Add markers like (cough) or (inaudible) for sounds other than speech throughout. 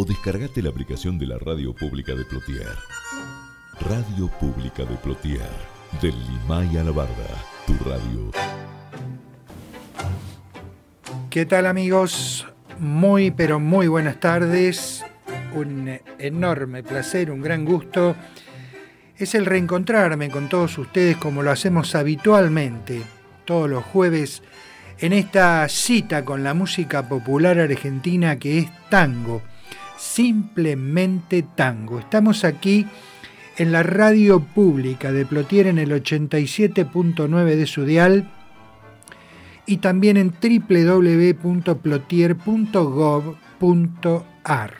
o descargate la aplicación de la radio pública de Plotier. Radio Pública de Plotier, del Limay a la Barda, tu radio. ¿Qué tal amigos? Muy pero muy buenas tardes. Un enorme placer, un gran gusto. Es el reencontrarme con todos ustedes como lo hacemos habitualmente, todos los jueves, en esta cita con la música popular argentina que es tango. Simplemente tango. Estamos aquí en la radio pública de Plotier en el 87.9 de su dial y también en www.plotier.gov.ar.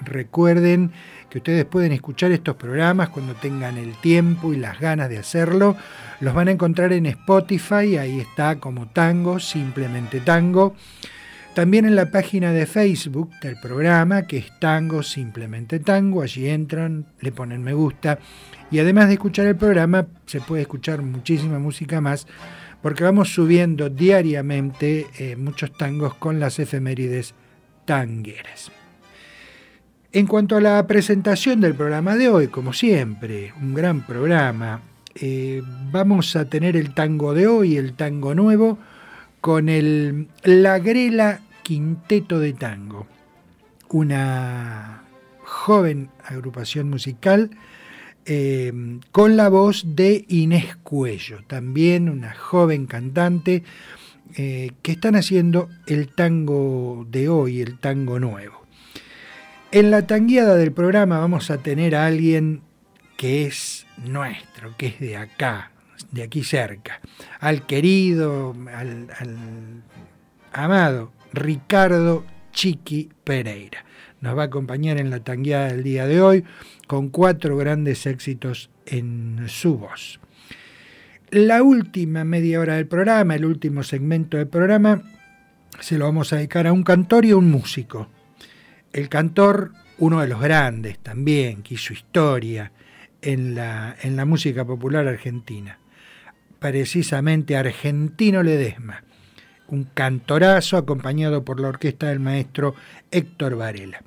Recuerden que ustedes pueden escuchar estos programas cuando tengan el tiempo y las ganas de hacerlo. Los van a encontrar en Spotify, ahí está como tango, simplemente tango. También en la página de Facebook del programa, que es Tango, simplemente Tango, allí entran, le ponen me gusta y además de escuchar el programa se puede escuchar muchísima música más porque vamos subiendo diariamente eh, muchos tangos con las efemérides tangueras. En cuanto a la presentación del programa de hoy, como siempre, un gran programa, eh, vamos a tener el tango de hoy, el tango nuevo, con el La Grela Quinteto de Tango, una joven agrupación musical eh, con la voz de Inés Cuello, también una joven cantante eh, que están haciendo el tango de hoy, el tango nuevo. En la tangueada del programa vamos a tener a alguien que es nuestro, que es de acá, de aquí cerca, al querido, al, amado Ricardo Chiqui Pereira. Nos va a acompañar en la tangueada del día de hoy con cuatro grandes éxitos en su voz. La última media hora del programa, el último segmento del programa, se lo vamos a dedicar a un cantor y a un músico. El cantor, uno de los grandes también, que hizo historia en la, en la música popular argentina precisamente Argentino Ledesma, un cantorazo acompañado por la orquesta del maestro Héctor Varela.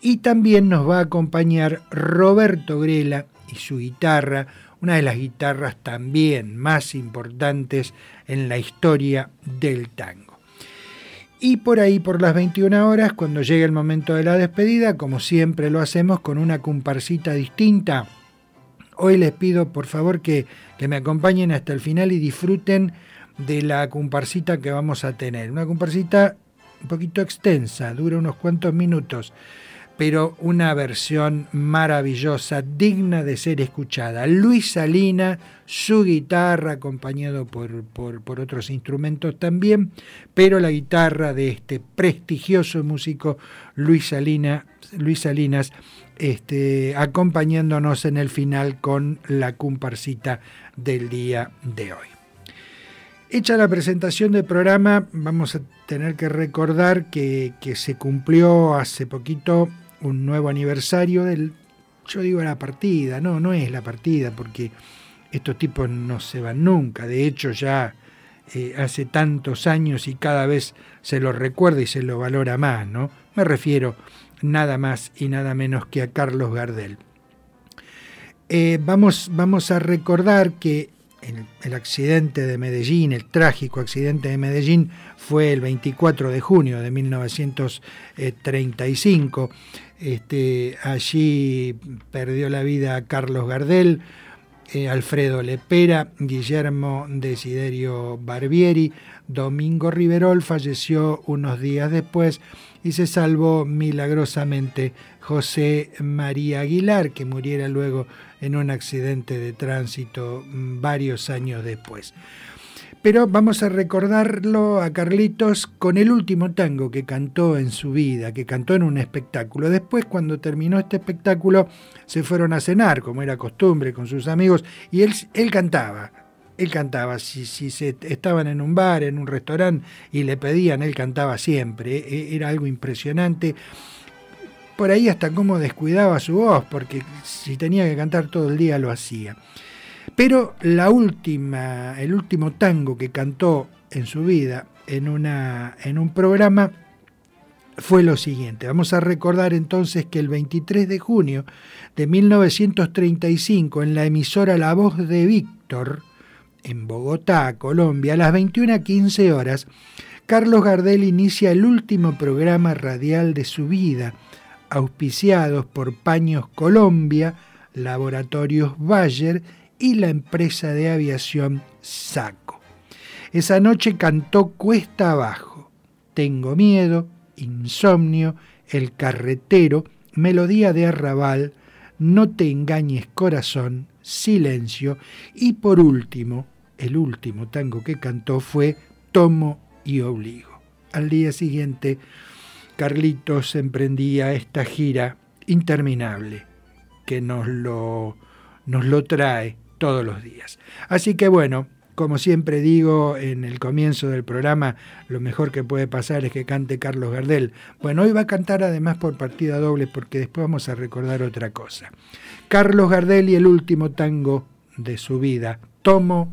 Y también nos va a acompañar Roberto Grela y su guitarra, una de las guitarras también más importantes en la historia del tango. Y por ahí, por las 21 horas, cuando llegue el momento de la despedida, como siempre lo hacemos con una comparsita distinta, Hoy les pido por favor que, me acompañen hasta el final y disfruten de la comparsita que vamos a tener. Una comparsita un poquito extensa, dura unos cuantos minutos, pero una versión maravillosa, digna de ser escuchada. Luis Salina, su guitarra, acompañado por, por, otros instrumentos también, pero la guitarra de este prestigioso músico Luis Salinas este, acompañándonos en el final con la comparsita del día de hoy. Hecha la presentación del programa, vamos a tener que recordar que, se cumplió hace poquito un nuevo aniversario del, yo digo la partida, no, no es la partida, porque estos tipos no se van nunca, de hecho ya eh, hace tantos años y cada vez se lo recuerda y se lo valora más, ¿no? Me refiero nada más y nada menos que a Carlos Gardel. Eh, vamos, vamos, a recordar que el, accidente de Medellín, el trágico accidente de Medellín, fue el 24 de junio de 1935. Este, allí perdió la vida Carlos Gardel, eh, Alfredo Lepera, Guillermo Desiderio Barbieri, Domingo Riverol falleció unos días después y se salvó milagrosamente José María Aguilar, que muriera luego en un accidente de tránsito mm, varios años después. Pero vamos a recordarlo a Carlitos con el último tango que cantó en su vida, que cantó en un espectáculo. Después, cuando terminó este espectáculo, se fueron a cenar, como era costumbre, con sus amigos, y él, él cantaba. Él cantaba, si, se estaban en un bar, en un restaurante y le pedían, él cantaba siempre. E, era algo impresionante por ahí hasta cómo descuidaba su voz, porque si tenía que cantar todo el día lo hacía. Pero la última, el último tango que cantó en su vida en, una, en un programa fue lo siguiente. Vamos a recordar entonces que el 23 de junio de 1935, en la emisora La Voz de Víctor, en Bogotá, Colombia, a las 21.15 horas, Carlos Gardel inicia el último programa radial de su vida, auspiciados por Paños Colombia, Laboratorios Bayer y la empresa de aviación Saco. Esa noche cantó Cuesta Abajo, Tengo Miedo, Insomnio, El Carretero, Melodía de Arrabal, No te engañes corazón, Silencio y por último, el último tango que cantó fue Tomo y Obligo. Al día siguiente, Carlitos emprendía esta gira interminable que nos lo, nos lo trae todos los días. Así que bueno, como siempre digo en el comienzo del programa, lo mejor que puede pasar es que cante Carlos Gardel. Bueno, hoy va a cantar además por partida doble porque después vamos a recordar otra cosa. Carlos Gardel y el último tango de su vida, Tomo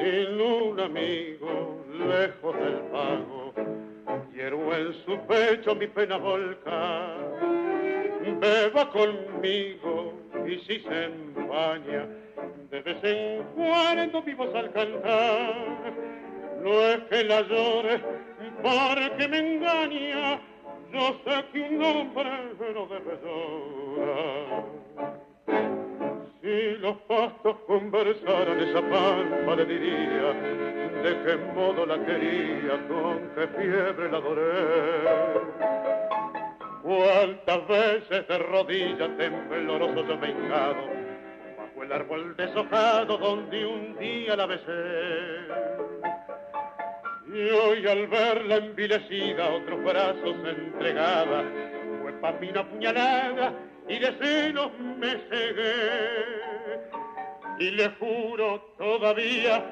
Sin un amigo, lejos del pago, quiero en su pecho mi pena volcar. Beba conmigo y si se empaña, de vez en cuando vivos al cantar. No es que la llore porque me engaña, yo sé que un hombre no debe llorar. Si los pastos conversaran esa pampa le diría de qué modo la quería, con qué fiebre la adoré. Cuántas veces de rodillas tembloroso yo me hincado bajo el árbol deshojado donde un día la besé. Y hoy al verla envilecida, otros brazos entregada, fue pa' mí una puñalada y de celos me cegué. Y le juro todavía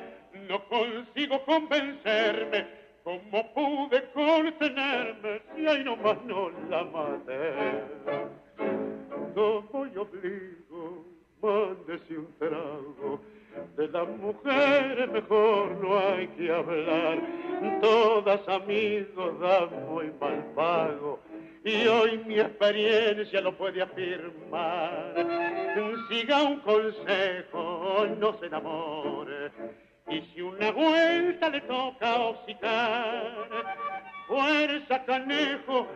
no consigo convencerme cómo pude contenerme si ahí nomás no la maté. No voy obligo, mándese un trago. De las mujeres mejor no hay que hablar, todas amigos dan muy mal pago y hoy mi experiencia lo puede afirmar. Siga un consejo, no se enamore, y si una vuelta le toca hocicar, fuerza canejo,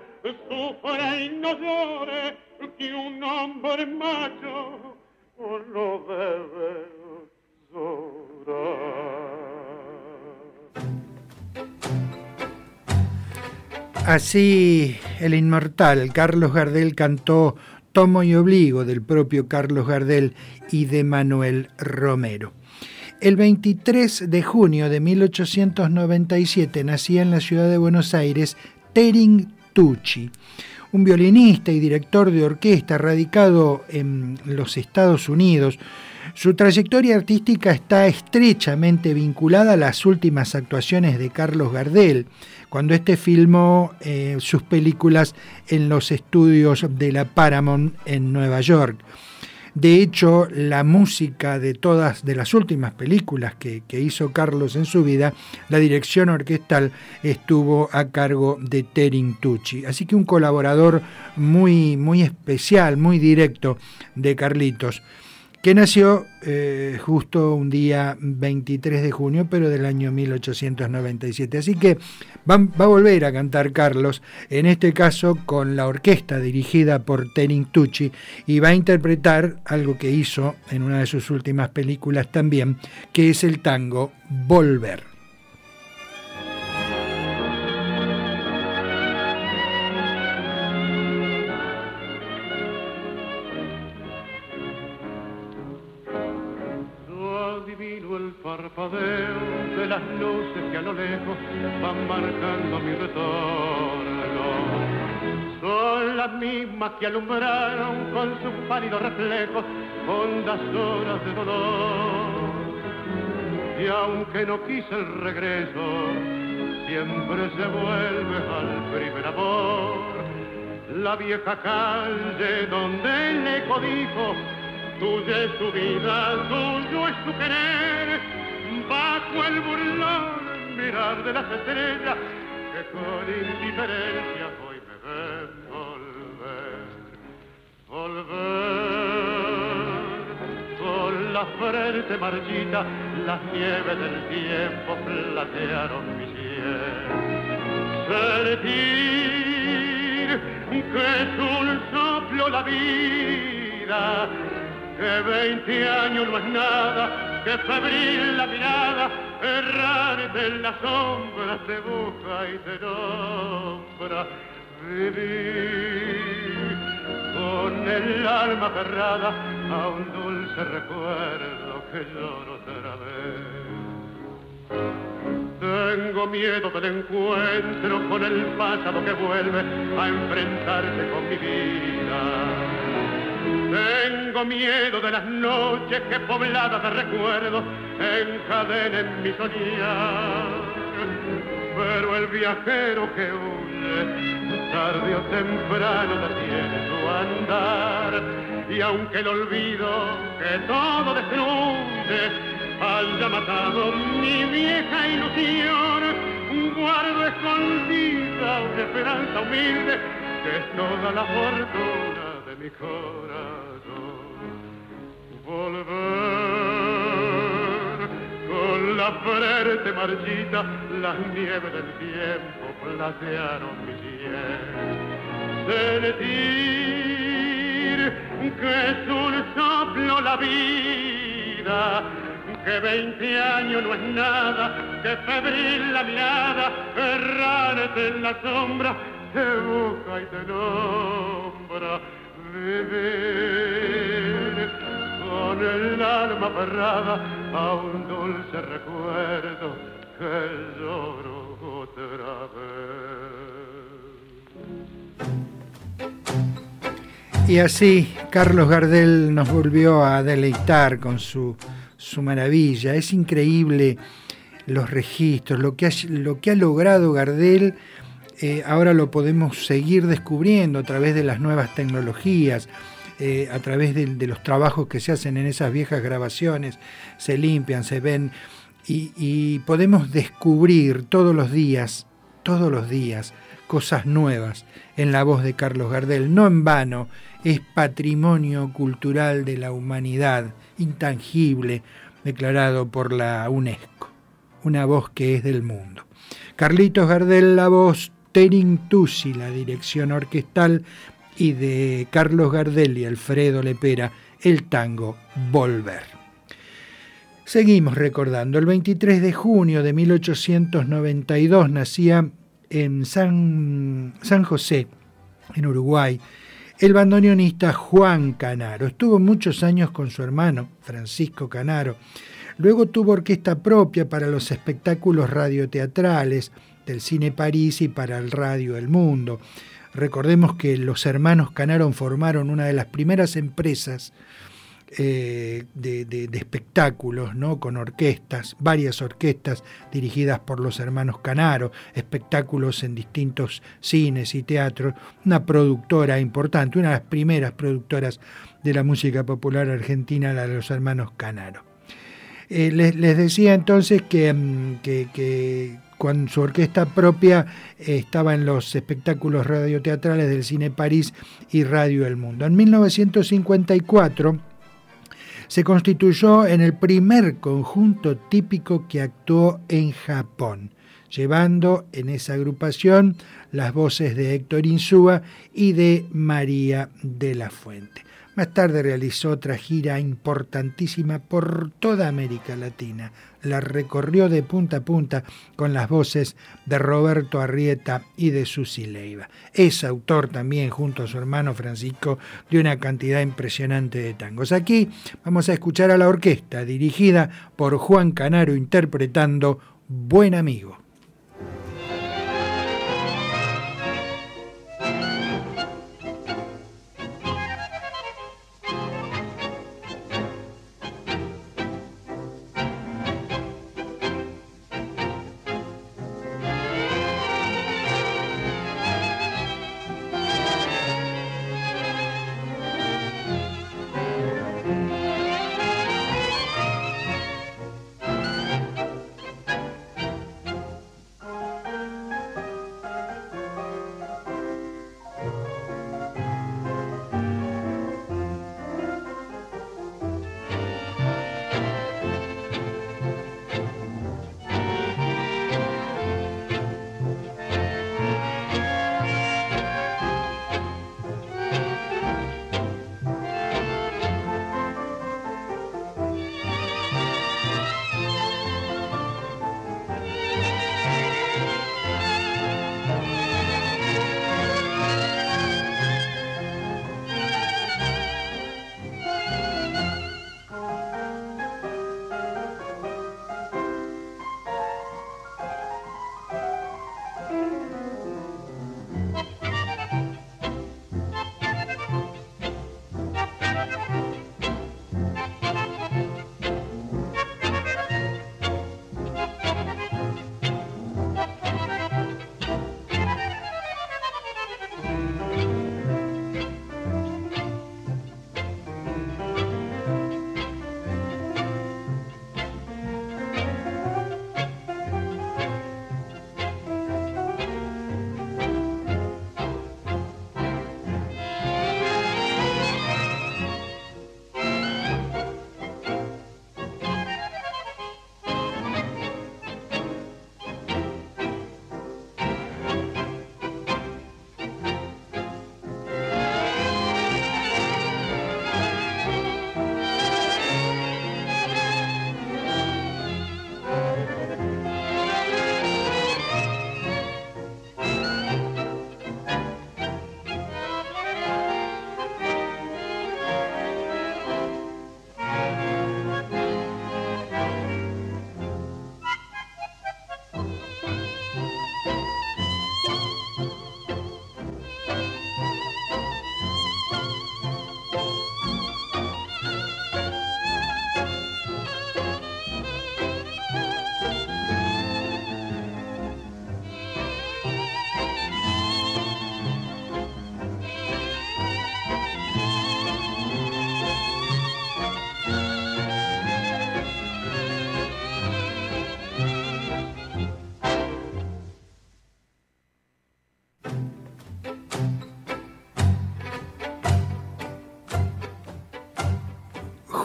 sufra y no llore, que un hombre macho no debe. Así el inmortal Carlos Gardel cantó Tomo y Obligo del propio Carlos Gardel y de Manuel Romero. El 23 de junio de 1897 nacía en la ciudad de Buenos Aires Tering Tucci, un violinista y director de orquesta radicado en los Estados Unidos. Su trayectoria artística está estrechamente vinculada a las últimas actuaciones de Carlos Gardel, cuando éste filmó eh, sus películas en los estudios de la Paramount en Nueva York. De hecho, la música de todas las últimas películas que, hizo Carlos en su vida, la dirección orquestal estuvo a cargo de Terin Tucci. Así que un colaborador muy, muy especial, muy directo de Carlitos. Que nació eh, justo un día 23 de junio, pero del año 1897. Así que va, a volver a cantar Carlos, en este caso con la orquesta dirigida por Tenin Tucci, y va a interpretar algo que hizo en una de sus últimas películas también, que es el tango Volver. De las luces que a lo lejos van marcando mi retorno. Son las mismas que alumbraron con sus pálidos reflejos hondas horas de dolor. Y aunque no quise el regreso, siempre se vuelve al primer amor. La vieja calle donde el eco dijo, tuya es su vida, tuyo es su querer bajo el burlón mirar de las estrellas que con indiferencia hoy me ven volver, volver con la frente marchita, las nieves del tiempo platearon mi cielo. Sentir que es un soplo la vida, que veinte años no es nada que febril la mirada, errante en la sombra te busca y te nombra. Vivir con el alma cerrada a un dulce recuerdo que lloro otra vez. Tengo miedo del encuentro con el pasado que vuelve a enfrentarse con mi vida tengo miedo de las noches que pobladas de recuerdos encadenen mi soñar. Pero el viajero que huye, tarde o temprano detiene su andar. Y aunque el olvido que todo destruye haya matado mi vieja ilusión, guardo escondida una esperanza humilde que es toda la fortuna de mi corazón con la frente marchita las nieves del tiempo platearon mi piel. Sentir que es un soplo la vida que veinte años no es nada que febril la mirada errante en la sombra te busca y te nombra vivir con el alma aferrada a un dulce recuerdo que lloro otra vez. Y así Carlos Gardel nos volvió a deleitar con su, su maravilla. Es increíble los registros, lo que ha, lo que ha logrado Gardel. Eh, ahora lo podemos seguir descubriendo a través de las nuevas tecnologías, eh, a través de, los trabajos que se hacen en esas viejas grabaciones, se limpian, se ven y, podemos descubrir todos los días, todos los días, cosas nuevas en la voz de Carlos Gardel. No en vano, es patrimonio cultural de la humanidad, intangible, declarado por la UNESCO, una voz que es del mundo. Carlitos Gardel, la voz, Terin Tusi, la dirección orquestal, y de Carlos Gardel y Alfredo Lepera, el tango Volver. Seguimos recordando, el 23 de junio de 1892 nacía en San, San José, en Uruguay, el bandoneonista Juan Canaro. Estuvo muchos años con su hermano, Francisco Canaro. Luego tuvo orquesta propia para los espectáculos radioteatrales del Cine París y para el Radio El Mundo. Recordemos que los hermanos Canaron formaron una de las primeras empresas eh, de, espectáculos, ¿no? con orquestas, varias orquestas dirigidas por los hermanos Canaro, espectáculos en distintos cines y teatros, una productora importante, una de las primeras productoras de la música popular argentina, la de los hermanos Canaro. Eh, les, decía entonces que, mm, que con su orquesta propia eh, estaba en los espectáculos radioteatrales del Cine París y Radio El Mundo. En 1954 se constituyó en el primer conjunto típico que actuó en Japón, llevando en esa agrupación las voces de Héctor Insúa y de María de la Fuente. Más tarde realizó otra gira importantísima por toda América Latina. La recorrió de punta a punta con las voces de Roberto Arrieta y de Susi Leiva. Es autor también, junto a su hermano Francisco, de una cantidad impresionante de tangos. Aquí vamos a escuchar a la orquesta, dirigida por Juan Canaro, interpretando Buen Amigo.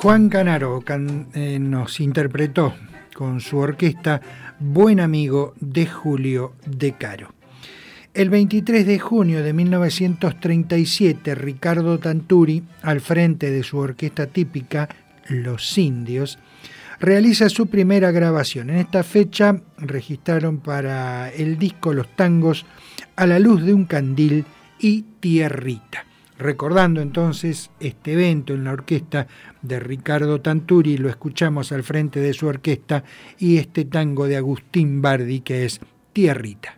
Juan Canaro eh, nos interpretó con su orquesta Buen Amigo de Julio De Caro. El 23 de junio de 1937, Ricardo Tanturi, al frente de su orquesta típica Los Indios, realiza su primera grabación. En esta fecha registraron para el disco Los Tangos a la luz de un candil y Tierrita. Recordando entonces este evento en la orquesta de Ricardo Tanturi, lo escuchamos al frente de su orquesta y este tango de Agustín Bardi que es Tierrita.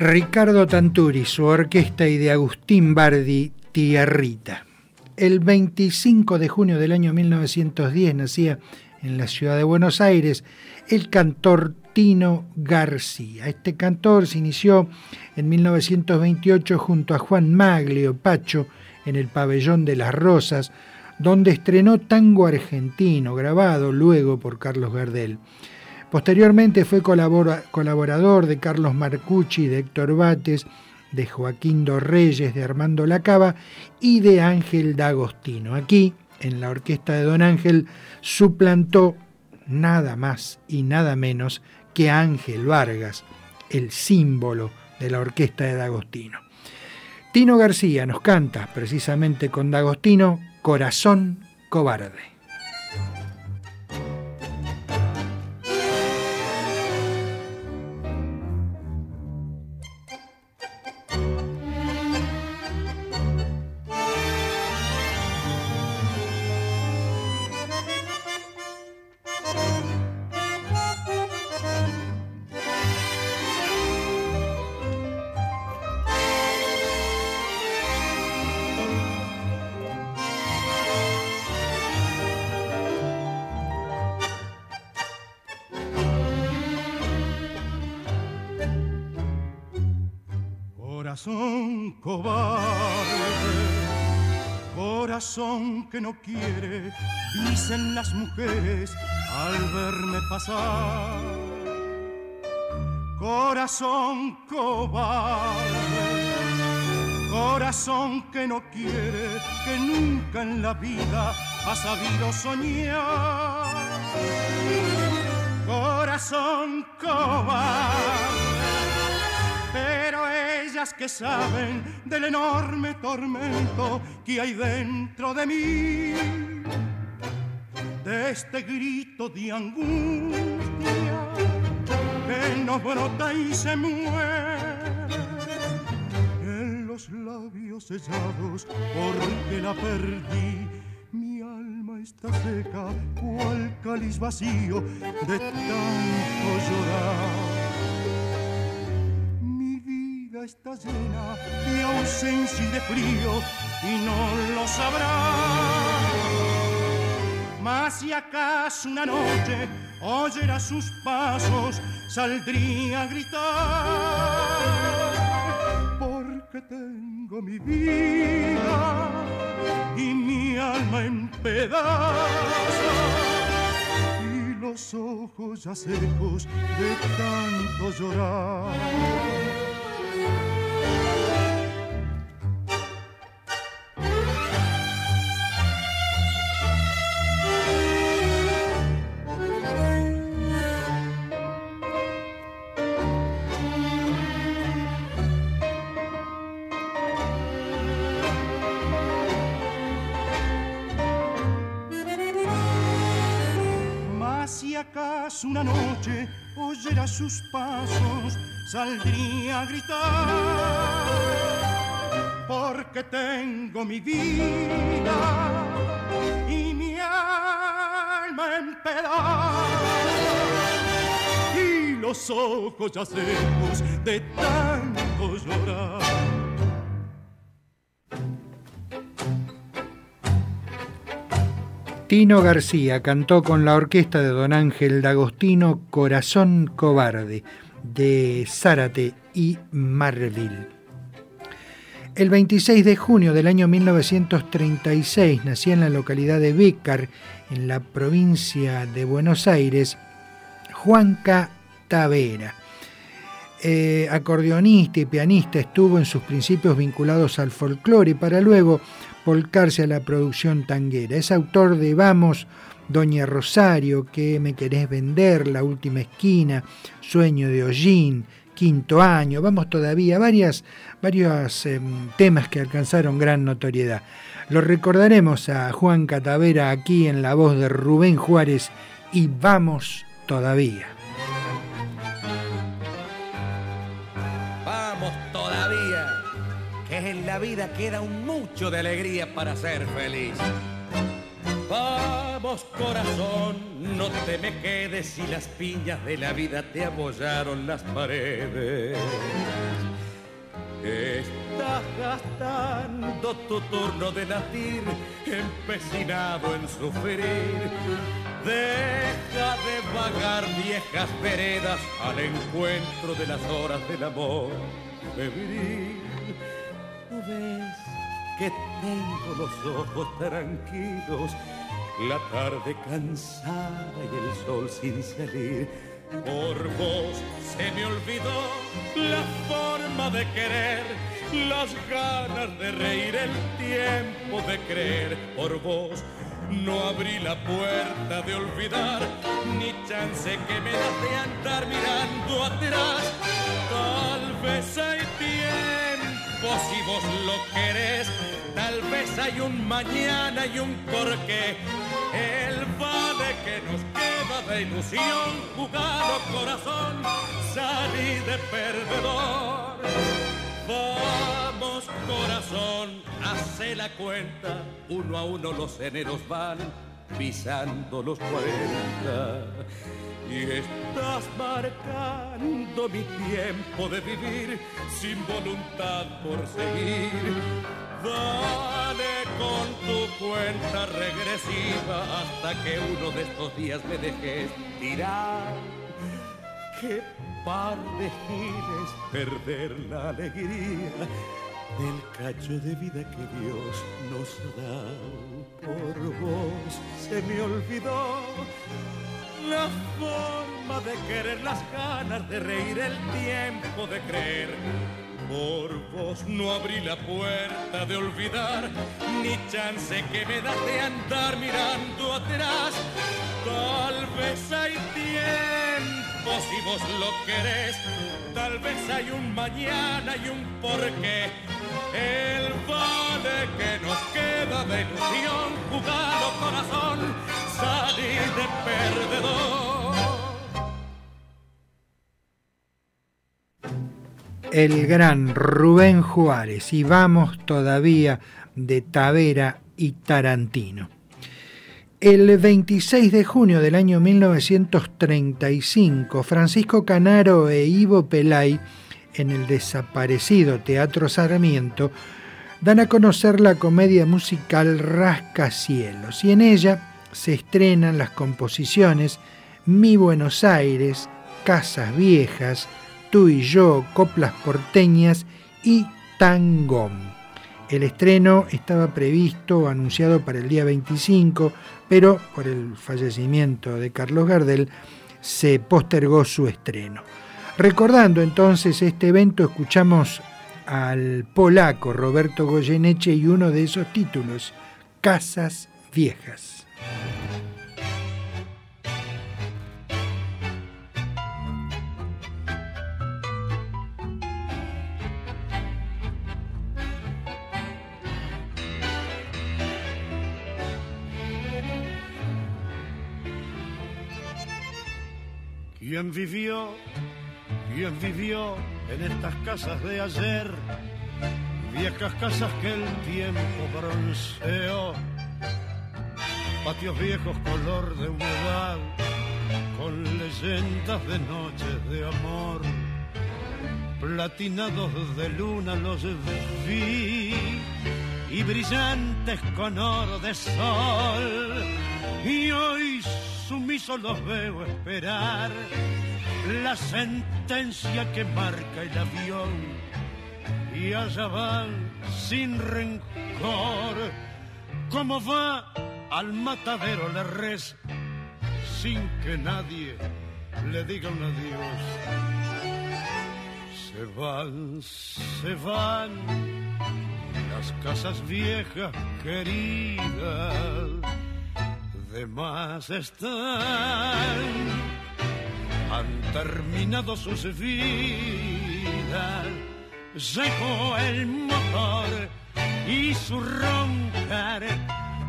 Ricardo Tanturi, su orquesta y de Agustín Bardi, Tierrita. El 25 de junio del año 1910 nacía en la ciudad de Buenos Aires el cantor Tino García. Este cantor se inició en 1928 junto a Juan Maglio Pacho en el Pabellón de las Rosas, donde estrenó tango argentino, grabado luego por Carlos Gardel. Posteriormente fue colaborador de Carlos Marcucci, de Héctor Bates, de Joaquín Dorreyes, de Armando Lacaba y de Ángel D'Agostino. Aquí, en la orquesta de Don Ángel, suplantó nada más y nada menos que Ángel Vargas, el símbolo de la orquesta de D'Agostino. Tino García nos canta, precisamente con D'Agostino, Corazón Cobarde. No quiere, dicen las mujeres al verme pasar. Corazón cobarde, corazón que no quiere, que nunca en la vida ha sabido soñar. Corazón cobarde ellas que saben del enorme tormento que hay dentro de mí, de este grito de angustia que no brota y se muere en los labios sellados porque la perdí. Mi alma está seca, cual cáliz vacío de tanto llorar está llena de ausencia y de frío y no lo sabrá. Mas si acaso una noche oyera sus pasos, saldría a gritar. Porque tengo mi vida y mi alma en pedazos y los ojos ya secos de tanto llorar. Una noche oyera sus pasos, saldría a gritar, porque tengo mi vida y mi alma en pedazos y los ojos ya secos de tanto llorar. Tino García cantó con la orquesta de Don Ángel D'Agostino Corazón Cobarde de Zárate y Marville. El 26 de junio del año 1936 nacía en la localidad de Bécar, en la provincia de Buenos Aires, Juanca Tavera. Eh, acordeonista y pianista, estuvo en sus principios vinculados al folclore para luego volcarse a la producción tanguera. Es autor de Vamos, Doña Rosario, que me querés vender, La última esquina, Sueño de Hollín, Quinto año, vamos todavía, varias, varios em, temas que alcanzaron gran notoriedad. Lo recordaremos a Juan Catavera aquí en la voz de Rubén Juárez y vamos todavía. Vida queda un mucho de alegría para ser feliz. Vamos corazón, no te me quedes si las piñas de la vida te apoyaron las paredes. Estás gastando tu turno de latir, empecinado en sufrir. Deja de vagar viejas veredas al encuentro de las horas del amor. ¿No ves que tengo los ojos tranquilos? La tarde cansada y el sol sin salir por vos se me olvidó la forma de querer, las ganas de reír, el tiempo de creer. Por vos no abrí la puerta de olvidar, ni chance que me das de andar mirando atrás. Tal vez hay tiempo si vos lo querés, tal vez hay un mañana y un porqué. El vale que nos queda de ilusión, jugado corazón, salí de perdedor. Vamos corazón, hace la cuenta, uno a uno los eneros van pisando los cuarenta. Y estás marcando mi tiempo de vivir sin voluntad por seguir. Dale con tu cuenta regresiva hasta que uno de estos días me dejes tirar. Qué par de giles perder la alegría del cacho de vida que Dios nos da. Por vos se me olvidó la forma de querer, las ganas de reír, el tiempo de creer. Por vos no abrí la puerta de olvidar, ni chance que me da de andar mirando atrás. Tal vez hay tiempo si vos lo querés, tal vez hay un mañana y un porqué. El vale que nos queda de ilusión, jugado corazón, salir de perdedor. El gran Rubén Juárez y vamos todavía de Tavera y Tarantino. El 26 de junio del año 1935, Francisco Canaro e Ivo Pelay, en el desaparecido Teatro Sarmiento, dan a conocer la comedia musical Rascacielos y en ella se estrenan las composiciones Mi Buenos Aires, Casas Viejas, Tú y yo, Coplas Porteñas y Tangón. El estreno estaba previsto o anunciado para el día 25, pero por el fallecimiento de Carlos Gardel se postergó su estreno. Recordando entonces este evento, escuchamos al polaco Roberto Goyeneche y uno de esos títulos, Casas Viejas. ¿Quién vivió? ¿Quién vivió en estas casas de ayer? Viejas casas que el tiempo bronceó. Patios viejos color de humedad, con leyendas de noches de amor. Platinados de luna los vi y brillantes con oro de sol. Y hoy sumiso los veo esperar. La sentencia que marca el avión y allá van sin rencor. Como va al matadero la res sin que nadie le diga un adiós se van se van las casas viejas queridas de más están. Han terminado sus vidas, llegó el motor y su roncar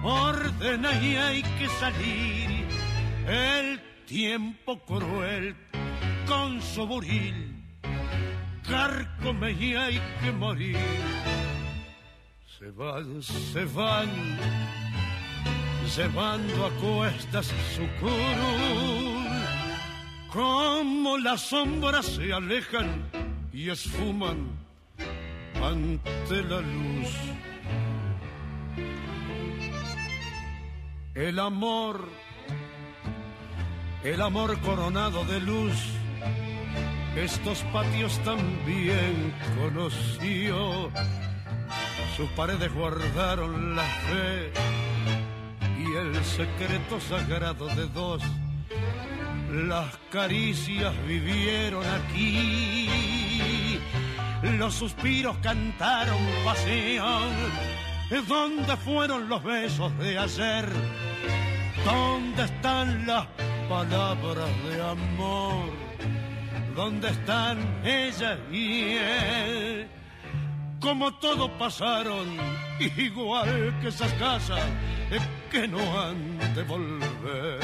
ordena y hay que salir. El tiempo cruel con su buril carcome y hay que morir. Se van, se van llevando a cuestas su curul. Como las sombras se alejan y esfuman ante la luz. El amor, el amor coronado de luz, estos patios también conoció. Sus paredes guardaron la fe el secreto sagrado de dos. Las caricias vivieron aquí, los suspiros cantaron pasión. ¿Dónde fueron los besos de ayer? ¿Dónde están las palabras de amor? ¿Dónde están ella y él? Como todo pasaron, igual que esas casas que no han de volver.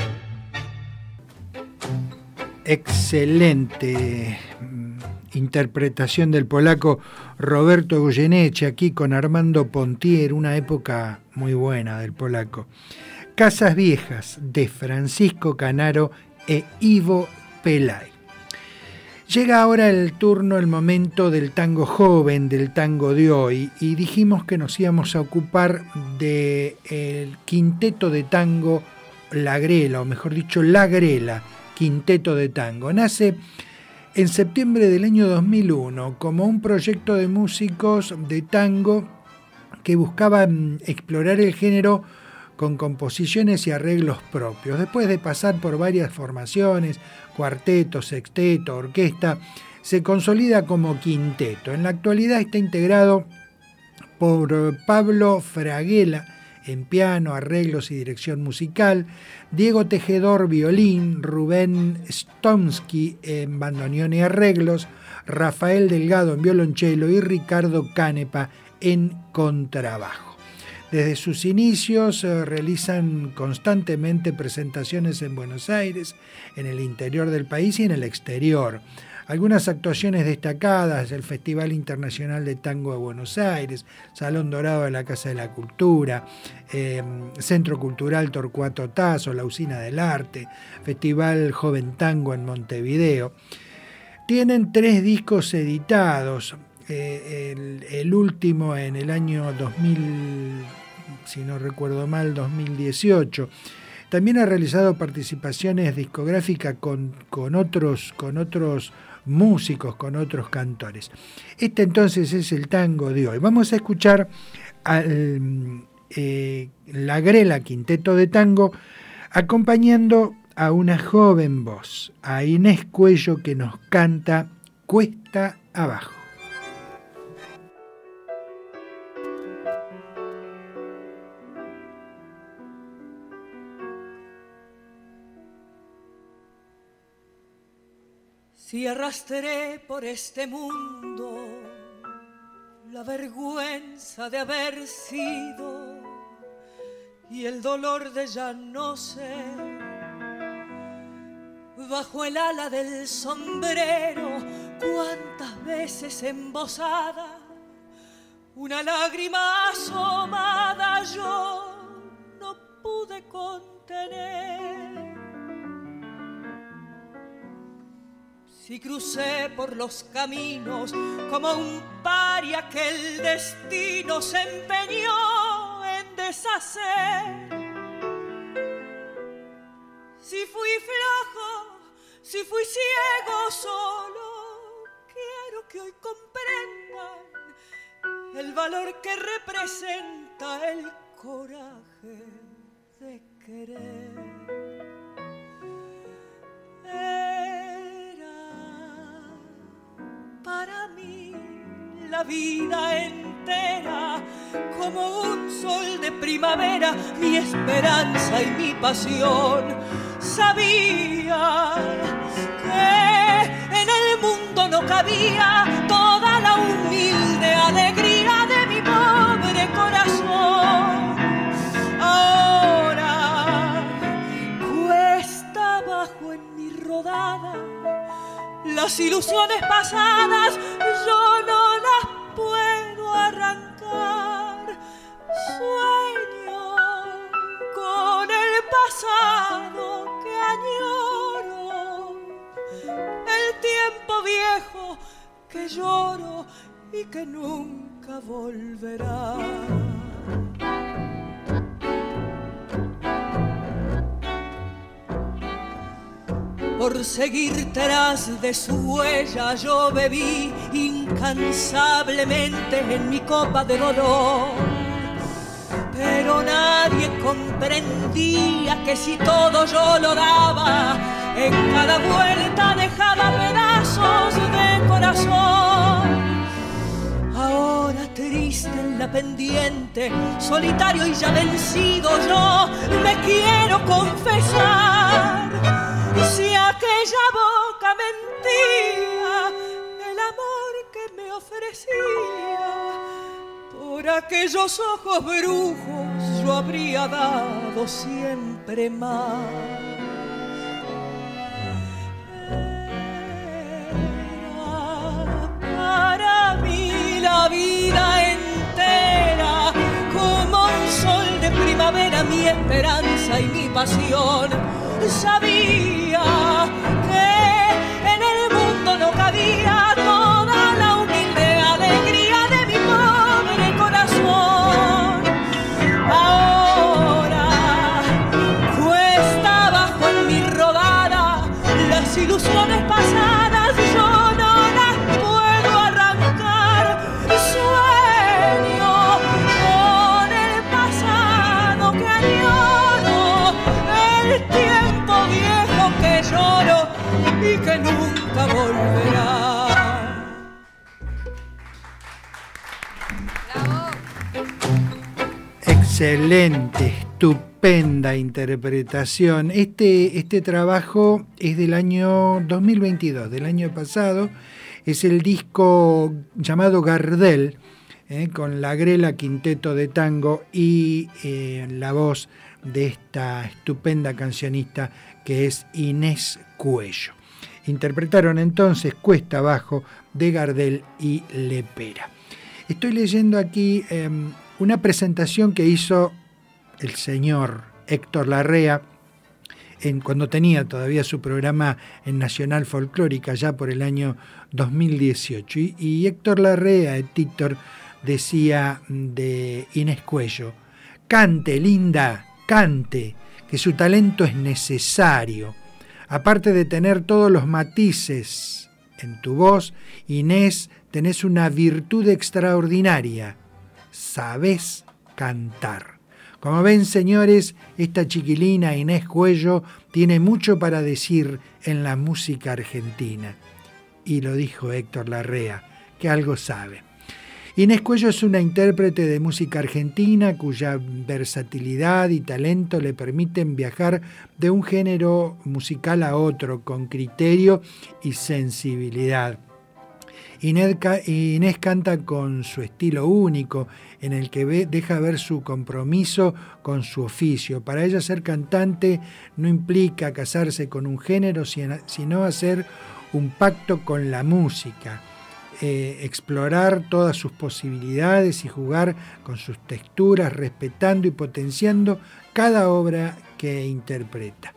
Excelente mm, interpretación del polaco Roberto Goyeneche aquí con Armando Pontier, una época muy buena del polaco. Casas Viejas de Francisco Canaro e Ivo Pelay. Llega ahora el turno, el momento del tango joven, del tango de hoy, y dijimos que nos íbamos a ocupar del quinteto de tango La Grela, o mejor dicho, La Grela, quinteto de tango. Nace en septiembre del año 2001 como un proyecto de músicos de tango que buscaban explorar el género con composiciones y arreglos propios. Después de pasar por varias formaciones, cuarteto, sexteto, orquesta, se consolida como quinteto. En la actualidad está integrado por Pablo Fraguela en piano, arreglos y dirección musical, Diego Tejedor violín, Rubén Stomsky en bandoneón y arreglos, Rafael Delgado en violonchelo y Ricardo Canepa en contrabajo. Desde sus inicios eh, realizan constantemente presentaciones en Buenos Aires, en el interior del país y en el exterior. Algunas actuaciones destacadas, el Festival Internacional de Tango de Buenos Aires, Salón Dorado de la Casa de la Cultura, em, Centro Cultural Torcuato Tazo, la Usina del Arte, Festival Joven Tango en Montevideo. Tienen tres discos editados, eh, el, el, último en el año 2000 si no recuerdo mal, 2018. También ha realizado participaciones discográficas con, con, otros, con otros músicos, con otros cantores. Este entonces es el tango de hoy. Vamos a escuchar al eh, La Grela Quinteto de Tango acompañando a una joven voz, a Inés Cuello que nos canta Cuesta abajo. Si arrastré por este mundo la vergüenza de haber sido y el dolor de ya no ser, bajo el ala del sombrero, cuántas veces embosada, una lágrima asomada yo no pude contener Si crucé por los caminos como un paria que el destino se empeñó en deshacer. Si fui flojo, si fui ciego solo, quiero que hoy comprendan el valor que representa el coraje de querer. Para mí la vida entera como un sol de primavera, mi esperanza y mi pasión. Sabía que en el mundo no cabía toda la humilde alegría de mi pobre corazón. Ahora cuesta abajo en mi rodada las ilusiones pasadas yo no las puedo arrancar. Sueño con pasado que añoro, el tiempo viejo que lloro y que nunca volverá. Por seguir tras de su huella yo bebí incansablemente en mi copa de dolor. Pero nadie comprendía que si todo yo lo daba, en cada vuelta dejaba pedazos de corazón. En la pendiente, solitario y ya vencido yo, me quiero confesar si aquella boca mentía el amor que me ofrecía, por aquellos ojos brujos yo habría dado siempre más. Mi esperanza y mi pasión. Sabía Excelente, estupenda interpretación. Este, este trabajo es del año 2022, del año pasado. Es el disco llamado Gardel, eh, con la Grela Quinteto de Tango y eh, la voz de esta estupenda cancionista que es Inés Cuello. Interpretaron entonces Cuesta Abajo de Gardel y Lepera. Estoy leyendo aquí eh, una presentación que hizo el señor Héctor Larrea en, cuando tenía todavía su programa en Nacional Folclórica, ya por el año 2018. Y, Héctor Larrea, el Títor, decía de Inés Cuello, cante, linda, cante, que su talento es necesario. Aparte de tener todos los matices en tu voz, Inés, tenés una virtud extraordinaria. Sabés cantar. Como ven, señores, esta chiquilina Inés Cuello tiene mucho para decir en la música argentina. Y lo dijo Héctor Larrea, que algo sabe. Inés Cuello es una intérprete de música argentina cuya versatilidad y talento le permiten viajar de un género musical a otro con criterio y sensibilidad. Inés, canta con su estilo único, en el que ve, deja ver su compromiso con su oficio. Para ella ser cantante no implica casarse con un género, sino hacer un pacto con la música. Eh, explorar todas sus posibilidades y jugar con sus texturas, respetando y potenciando cada obra que interpreta.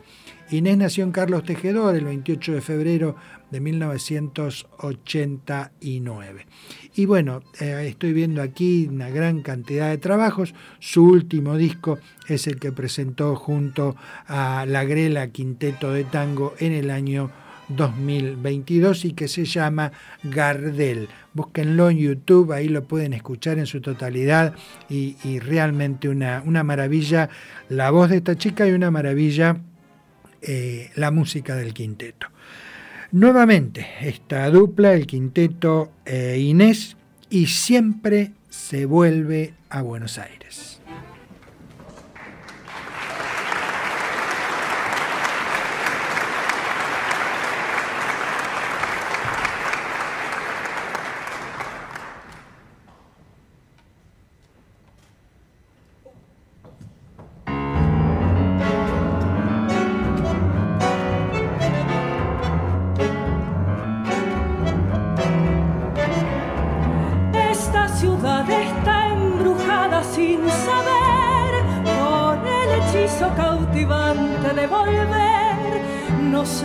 Inés nació en Carlos Tejedor el 28 de febrero de 1989. Y bueno, eh, estoy viendo aquí una gran cantidad de trabajos. Su último disco es el que presentó junto a La Grela Quinteto de Tango en el año 2022 y que se llama Gardel. Búsquenlo en YouTube, ahí lo pueden escuchar en su totalidad y, realmente una, una, maravilla la voz de esta chica y una maravilla eh, la música del quinteto. Nuevamente, esta dupla, el quinteto eh, Inés, y siempre se vuelve a Buenos Aires.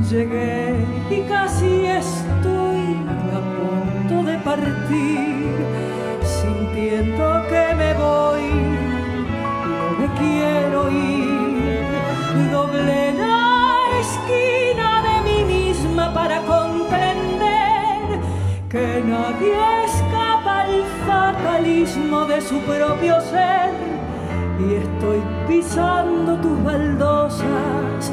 Llegué y casi estoy a punto de partir, sintiendo que me voy, no me quiero ir, doble la esquina de mí misma para comprender que nadie es el fatalismo de su propio ser y estoy pisando tus baldosas,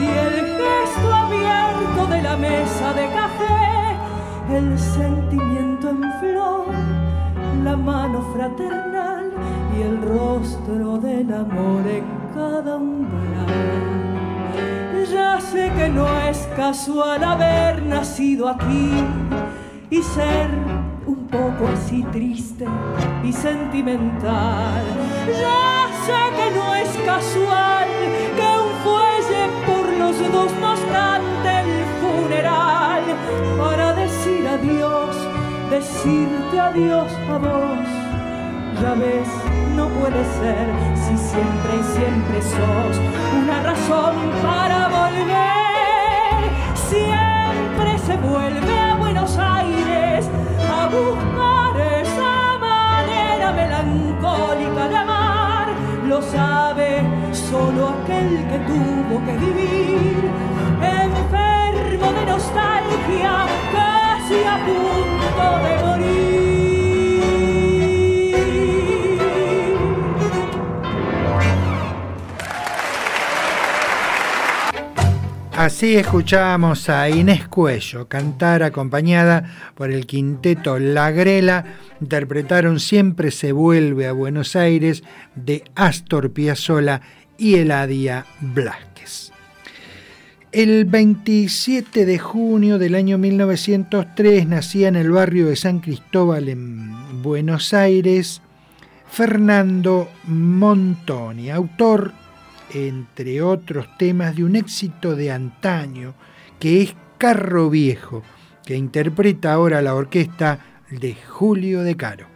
gesto abierto de la mesa de café, el sentimiento en flor, la mano fraternal y el rostro del amor en cada umbral. Ya sé que no es casual haber nacido aquí y ser un poco así triste y sentimental. Ya sé que no es casual los dos nos el funeral para decir adiós, decirte adiós a vos. Ya ves, no puede ser si siempre y siempre sos una razón para volver. Siempre se vuelve a Buenos Aires a buscar esa manera melancólica de. Sabe solo aquel que tuvo que vivir, enfermo de nostalgia, casi a punto de morir. Así escuchábamos a Inés Cuello cantar acompañada por el quinteto La Grela, interpretaron Siempre se vuelve a Buenos Aires de Astor Piazzolla y Eladia Blasquez. El 27 de junio del año 1903 nacía en el barrio de San Cristóbal en Buenos Aires Fernando Montoni, autor entre otros temas, de un éxito de antaño que es Carro Viejo, que interpreta ahora la orquesta de Julio de Caro.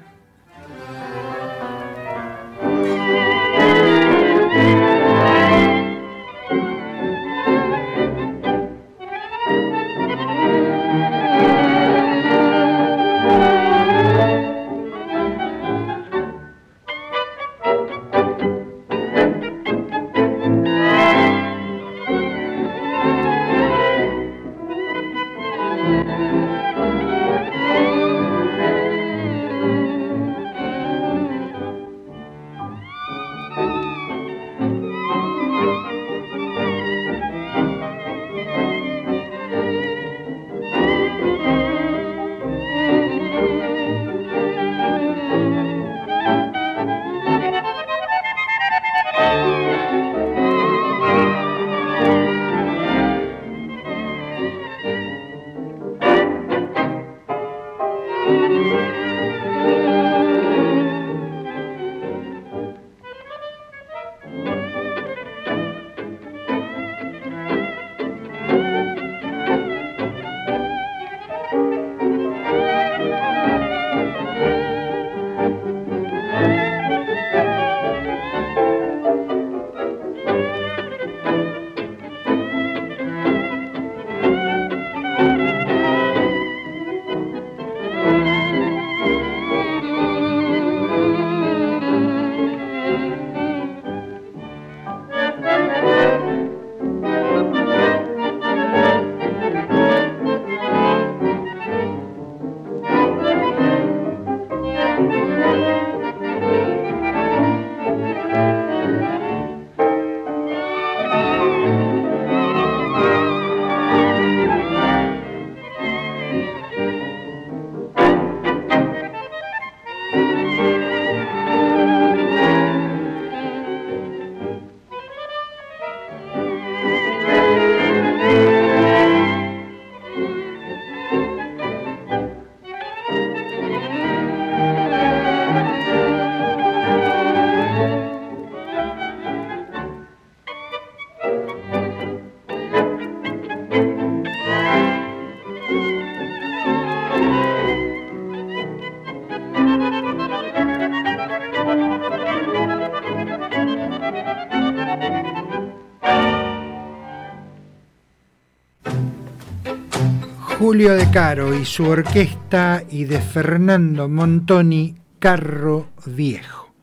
Julio De Caro y su orquesta y de Fernando Montoni, Carro Viejo.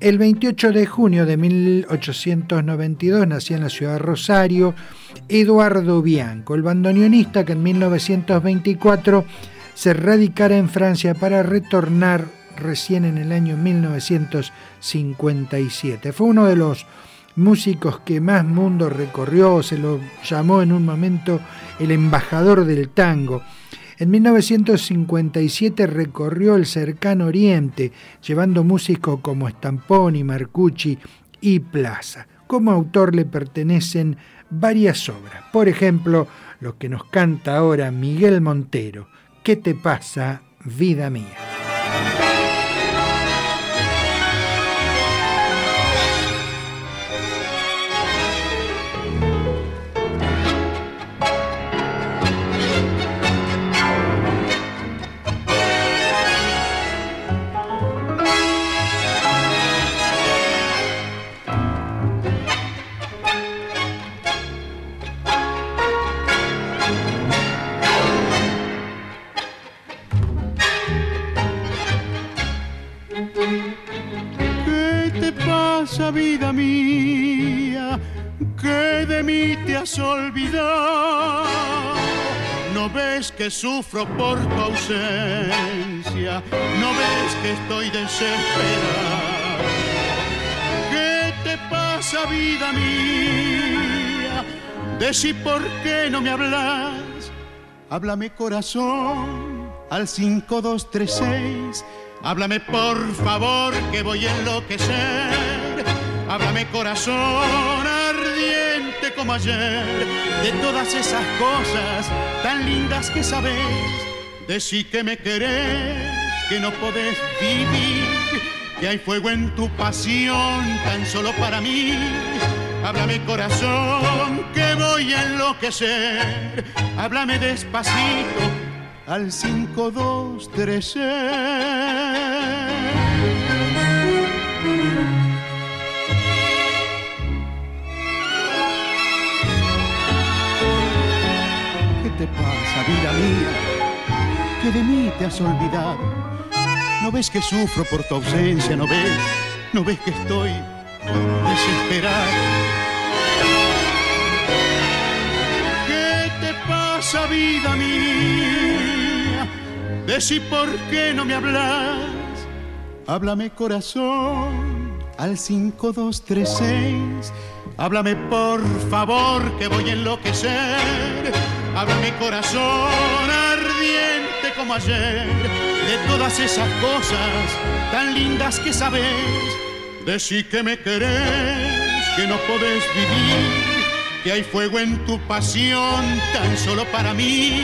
El 28 de junio de 1892 nacía en la ciudad de Rosario Eduardo Bianco, el bandoneonista que en 1924 se radicara en Francia para retornar recién en el año 1957. Fue uno de los músicos que más mundo recorrió, se lo llamó en un momento el embajador del tango. En 1957 recorrió el cercano Oriente, llevando músicos como Stamponi, Marcucci y Plaza. Como autor le pertenecen varias obras. Por ejemplo, lo que nos canta ahora Miguel Montero. ¿Qué te pasa, vida mía? Olvidado. No ves que sufro por tu ausencia, no ves que estoy desesperado. ¿Qué te pasa, vida mía? Decí por qué no me hablas. Háblame corazón al 5236 Háblame por favor que voy a enloquecer. Háblame corazón ayer de todas esas cosas tan lindas que sabes. Decí que me querés, que no podés vivir, que hay fuego en tu pasión tan solo para mí. Háblame corazón que voy a enloquecer. Háblame despacito al 5236. Vida mía? Que de mí te has olvidado. ¿No ves que sufro por tu ausencia? ¿No ves? ¿No ves que estoy desesperado? ¿Qué te pasa, vida mía? Decí por qué no me hablas. Háblame corazón al 5236. Háblame por favor que voy a enloquecer. Háblame corazón ardiente como ayer de todas esas cosas tan lindas que sabes. Decí que me querés, que no podés vivir que hay fuego en tu pasión tan solo para mí.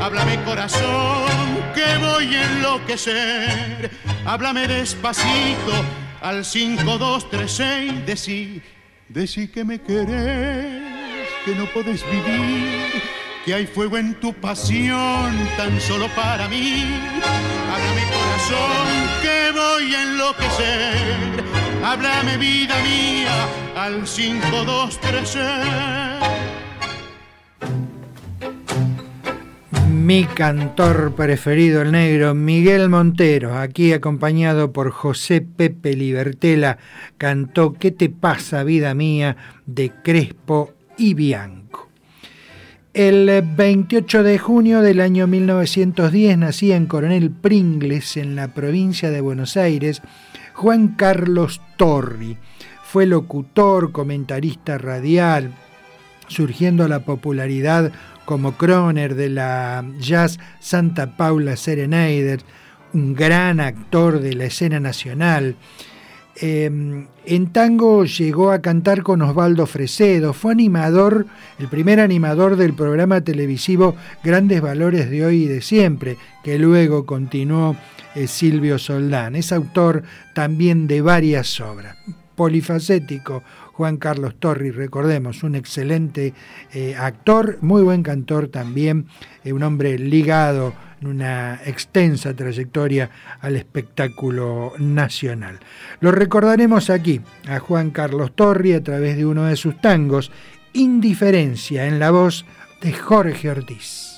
Háblame corazón, que voy a enloquecer. Háblame despacito al 5236. Decí, decí que me querés, que no podés vivir. Que hay fuego en tu pasión tan solo para mí. Háblame corazón, que voy a enloquecer háblame vida mía al 523. Mi cantor preferido, el negro, Miguel Montero, aquí acompañado por José Pepe Libertela, cantó ¿Qué te pasa, vida mía? de Crespo y Bianco. El 28 de junio del año 1910 nacía en Coronel Pringles, en la provincia de Buenos Aires, Juan Carlos Torri. Fue locutor, comentarista radial, surgiendo a la popularidad como croner de la jazz Santa Paula Serenader, un gran actor de la escena nacional. Em, en tango llegó a cantar con Osvaldo Fresedo, fue animador, el primer animador del programa televisivo Grandes Valores de Hoy y de Siempre, que luego continuó Silvio Soldán. Es autor también de varias obras. Polifacético, Juan Carlos Torri, recordemos, un excelente eh, actor, muy buen cantor también, eh, un hombre ligado en una extensa trayectoria al espectáculo nacional. Lo recordaremos aquí a Juan Carlos Torri a través de uno de sus tangos, Indiferencia, en la voz de Jorge Ortiz.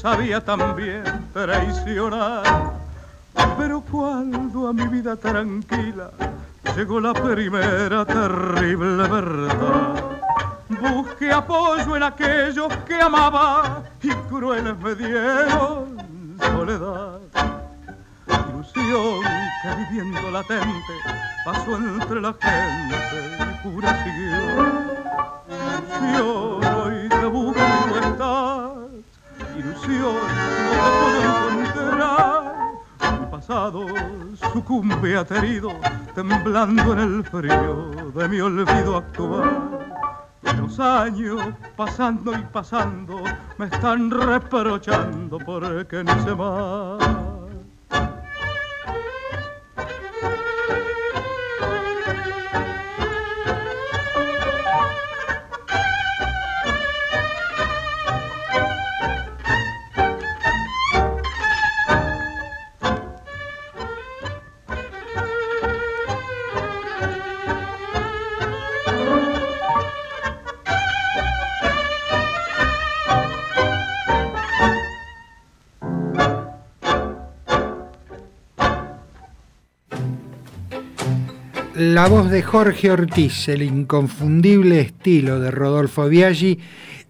Sabía también traicionar. Pero cuando a mi vida tranquila llegó la primera en el frío de mi olvido actual. Los años pasando y pasando me están reprochando porque no sé más. La voz de Jorge Ortiz, el inconfundible estilo de Rodolfo Biaggi,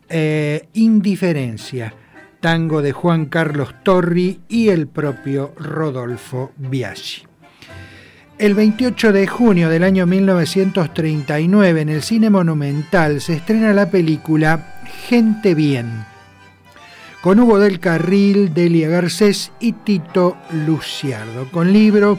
eh, Indiferencia, tango de Juan Carlos Torri y el propio Rodolfo Biaggi. El 28 de junio del año 1939 en el Cine Monumental se estrena la película Gente Bien, con Hugo del Carril, Delia Garcés y Tito Luciardo, con libro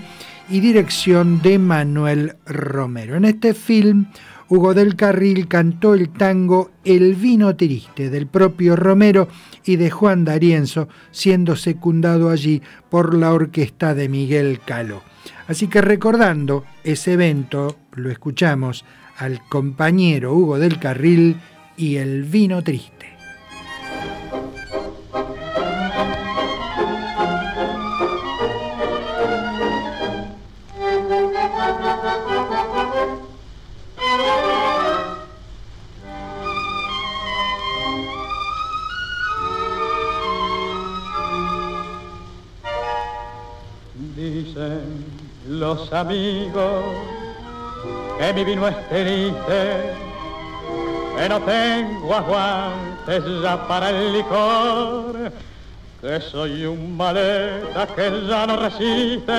y dirección de Manuel Romero. En este film, Hugo del Carril cantó el tango El vino triste del propio Romero y de Juan D'Arienzo, siendo secundado allí por la orquesta de Miguel Caló. Así que recordando ese evento, lo escuchamos al compañero Hugo del Carril y El vino triste. Los amigos que mi vino es triste, que no tengo aguantes ya para el licor, que soy un maleta que ya no resiste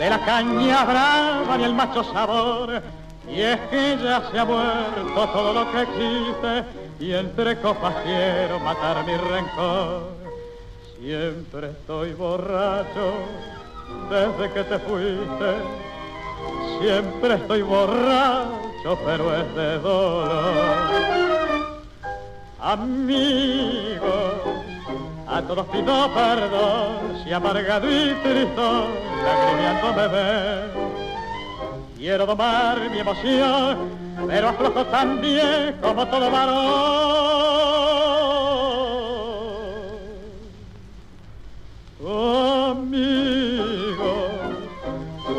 de la caña brava ni el macho sabor. Y es que ya se ha muerto todo lo que existe y entre copas quiero matar mi rencor. Siempre estoy borracho desde que te fuiste. Siempre estoy borracho, pero es de dolor. Amigo, a todos pido perdón si amargado y tristón, me ven. Quiero domar mi emoción, pero aflojo también como todo varón.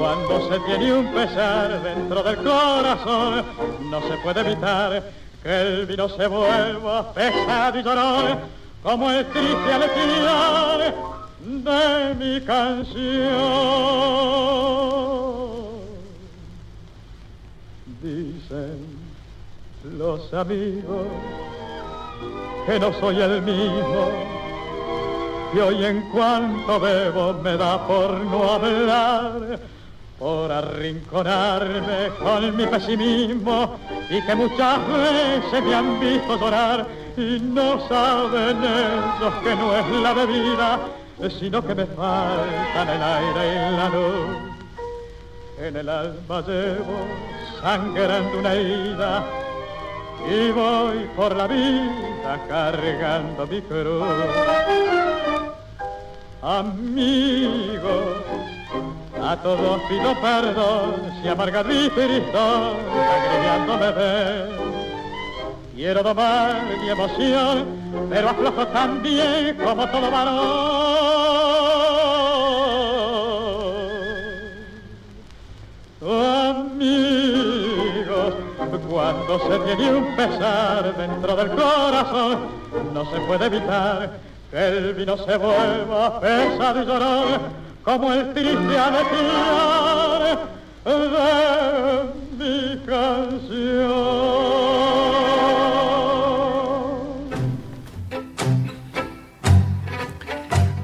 Cuando se tiene un pesar dentro del corazón, no se puede evitar que el vino se vuelva pesado y llorar, como el triste alegría de mi canción. Dicen los amigos que no soy el mismo, que hoy en cuanto bebo me da por no hablar por arrinconarme con mi pesimismo y que muchas veces me han visto llorar y no saben ellos que no es la bebida, sino que me faltan el aire y la luz. En el alma llevo sangrando una herida y voy por la vida cargando mi cruz. Amigos, a todos pido perdón si amarga mi tristón, me ve. Quiero tomar mi emoción, pero aflojo también como todo varón. Amigos, cuando se tiene un pesar dentro del corazón, no se puede evitar que el vino se vuelva pesado y llorón, como el triste de mi canción.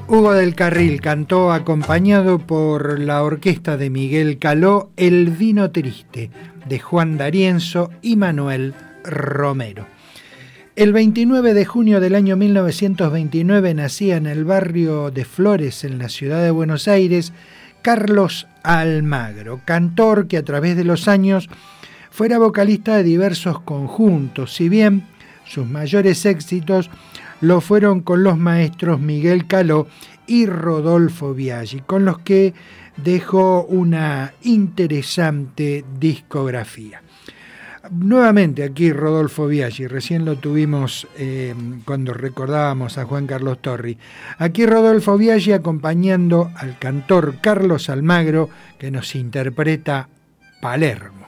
Hugo del Carril cantó acompañado por la orquesta de Miguel Caló El vino triste de Juan D'Arienzo y Manuel Romero. El 29 de junio del año 1929 nacía en el barrio de Flores, en la ciudad de Buenos Aires, Carlos Almagro, cantor que a través de los años fuera vocalista de diversos conjuntos, si bien sus mayores éxitos lo fueron con los maestros Miguel Caló y Rodolfo Biaggi, con los que dejó una interesante discografía. Nuevamente aquí Rodolfo Biaggi, recién lo tuvimos eh, cuando recordábamos a Juan Carlos Torri. Aquí Rodolfo Biaggi acompañando al cantor Carlos Almagro que nos interpreta Palermo.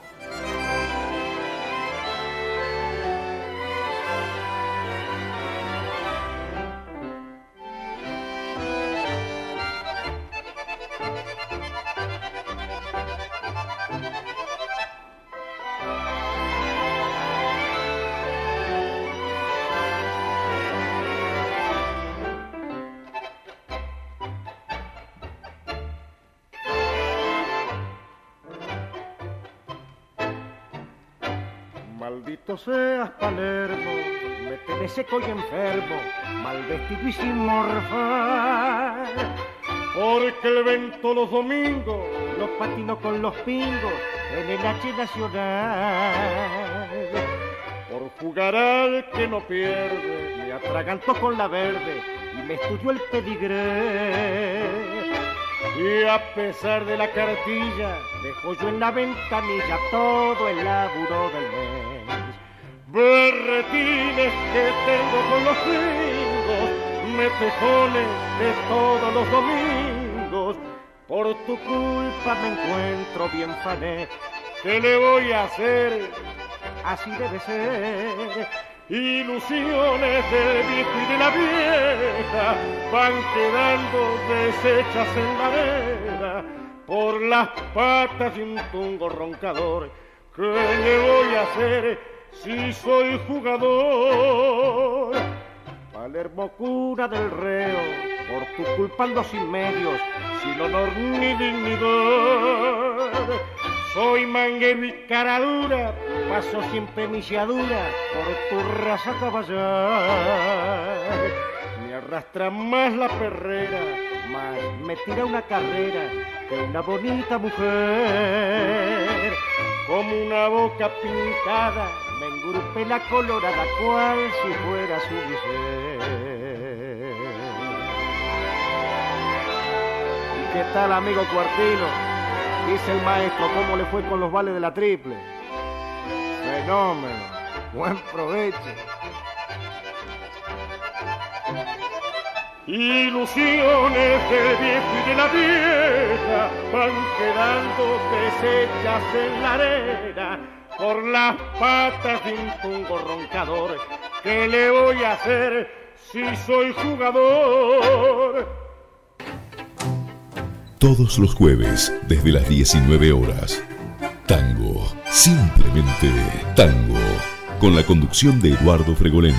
Seas Palermo, me tenés seco y enfermo, mal vestido y sin morfar. Porque el vento los domingos los patino con los pingos en el H Nacional. Por jugar al que no pierde, me atragantó con la verde y me estudió el pedigré. Y a pesar de la cartilla, dejo yo en la ventanilla todo el laburo del mes berretines que tengo con los gringos, metejones de todos los domingos. Por tu culpa me encuentro bien fané. ¿Qué le voy a hacer? Así debe ser. Ilusiones del viejo y de la vieja van quedando deshechas en la arena por las patas de un tungo roncador. ¿Qué le voy a hacer? Si soy jugador. Palermo cura del reo, por tu culpa ando sin medios, sin honor ni dignidad. Soy manguero y cara dura, paso siempre misiadura, por tu raza caballar. Me arrastra más la perrera, más me tira una carrera que una bonita mujer. Como una boca pintada me engrupe la colorada cual si fuera su. ¿Y qué tal, amigo Cuartino? Dice el maestro, ¿cómo le fue con los vales de la triple? Fenómeno, buen provecho. Ilusiones del viejo y de la vieja van quedando desechas en la arena por las patas de un tungo roncador. ¿Qué le voy a hacer si soy jugador? Todos los jueves, desde las 19 horas. Tango, simplemente tango, con la conducción de Eduardo Fregolén.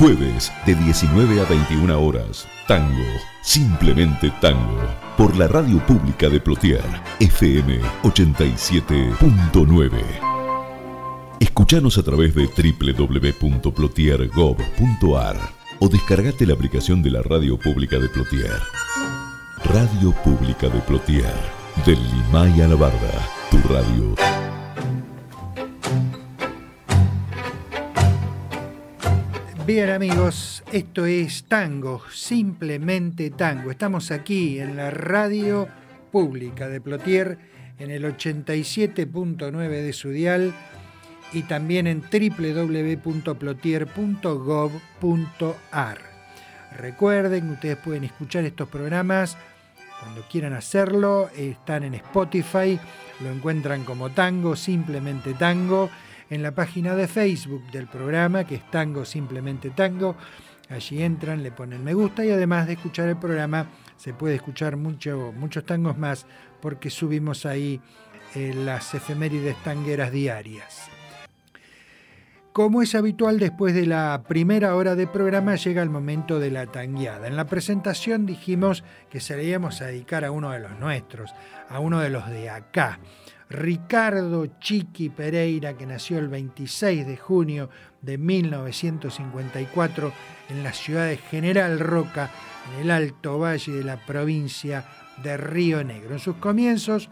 Jueves de 19 a 21 horas. Tango, simplemente tango. Por la radio pública de Plotier, FM 87.9. Escuchanos a través de www.plotier.gov.ar o descargate la aplicación de la radio pública de Plotier. Radio Pública de Plotier, del Limay a la Barda, tu radio. Bien amigos, esto es Tango, simplemente Tango. Estamos aquí en la radio pública de Plotier en el 87.9 de su dial y también en www.plotier.gov.ar. Recuerden ustedes pueden escuchar estos programas Cuando quieran hacerlo, están en Spotify, lo encuentran como Tango, simplemente Tango, en la página de Facebook del programa, que es Tango, simplemente Tango. Allí entran, le ponen me gusta y además de escuchar el programa, se puede escuchar mucho, muchos tangos más porque subimos ahí eh, las efemérides tangueras diarias. Como es habitual, después de la primera hora de programa llega el momento de la tangueada. En la presentación dijimos que se le íbamos a dedicar a uno de los nuestros, a uno de los de acá. Ricardo Chiqui Pereira, que nació el 26 de junio de 1954 en la ciudad de General Roca, en el Alto Valle de la provincia de Río Negro. En sus comienzos,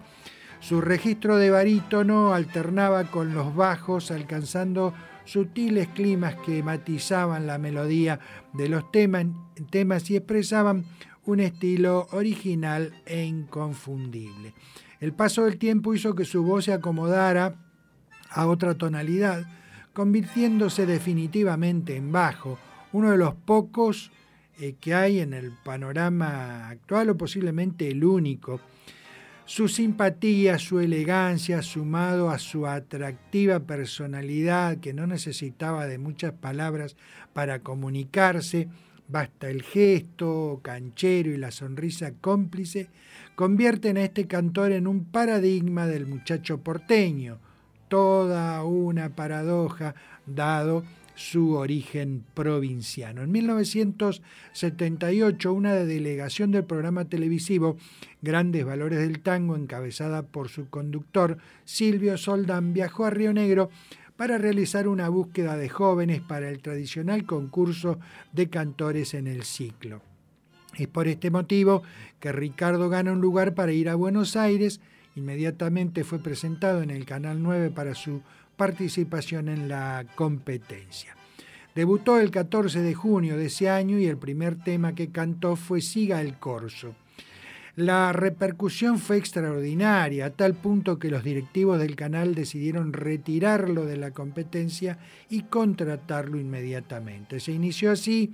su registro de barítono alternaba con los bajos, alcanzando sutiles climas que matizaban la melodía de los temas, temas y expresaban un estilo original e inconfundible. El paso del tiempo hizo que su voz se acomodara a otra tonalidad, convirtiéndose definitivamente en bajo, uno de los pocos eh, que hay en el panorama actual o posiblemente el único. Su simpatía, su elegancia, sumado a su atractiva personalidad que no necesitaba de muchas palabras para comunicarse, basta el gesto canchero y la sonrisa cómplice, convierten a este cantor en un paradigma del muchacho porteño, toda una paradoja dado su origen provinciano. En 1978, una delegación del programa televisivo Grandes Valores del Tango, encabezada por su conductor Silvio Soldán, viajó a Río Negro para realizar una búsqueda de jóvenes para el tradicional concurso de cantores en el ciclo. Es por este motivo que Ricardo gana un lugar para ir a Buenos Aires, inmediatamente fue presentado en el Canal 9 para su participación en la competencia. Debutó el 14 de junio de ese año y el primer tema que cantó fue Siga el Corso. La repercusión fue extraordinaria, a tal punto que los directivos del canal decidieron retirarlo de la competencia y contratarlo inmediatamente. Se inició así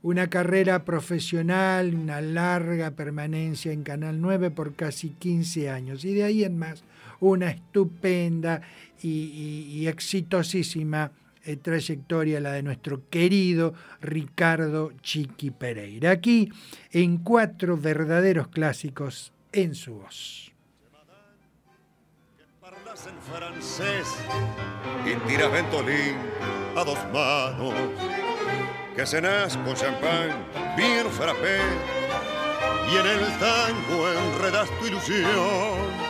una carrera profesional, una larga permanencia en Canal 9 por casi 15 años y de ahí en más una estupenda y, exitosísima eh, trayectoria la de nuestro querido Ricardo Chiqui Pereira. Aquí en cuatro verdaderos clásicos en su voz. en francés y tiras ventolín a dos manos, que cenás con champán bien frappé y en el tango enredas tu ilusión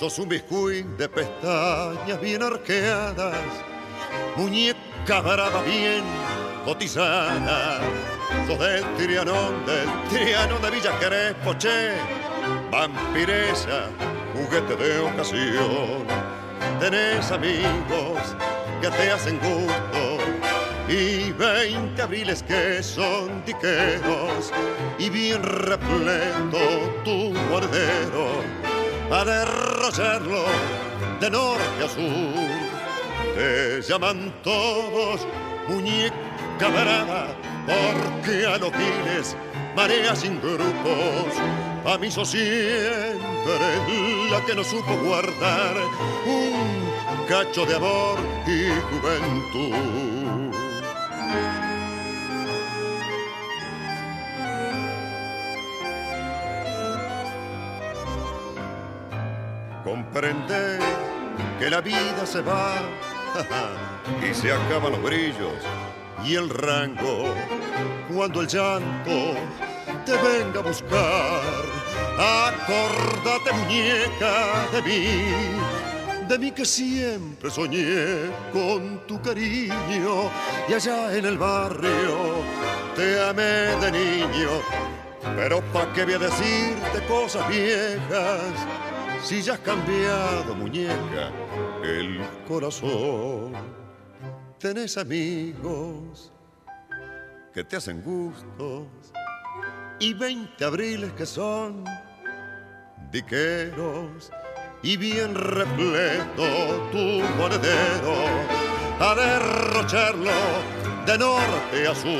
Sos un biscuit de pestañas bien arqueadas, muñeca brava bien cotizada. Sos del Trianón, del Trianón de Villa Crespo, che, vampiresa, juguete de ocasión. Tenés amigos que te hacen gusto y veinte abriles que son tiqueros y bien repleto tu guardero a derrocharlo de norte a sur. Te llaman todos muñeca brava, porque a los giles marea sin grupos. A mí sos siempre la que no supo guardar un cacho de amor y juventud. Comprende que la vida se va (laughs) y se acaban los brillos y el rango. Cuando el llanto te venga a buscar, acordate muñeca de mí, de mí que siempre soñé con tu cariño y allá en el barrio te amé de niño. Pero pa' qué voy a decirte cosas viejas si ya has cambiado, muñeca, el corazón. Tenés amigos que te hacen gustos y veinte abriles que son diqueros y bien repleto tu monedero a derrocharlo de norte a sur.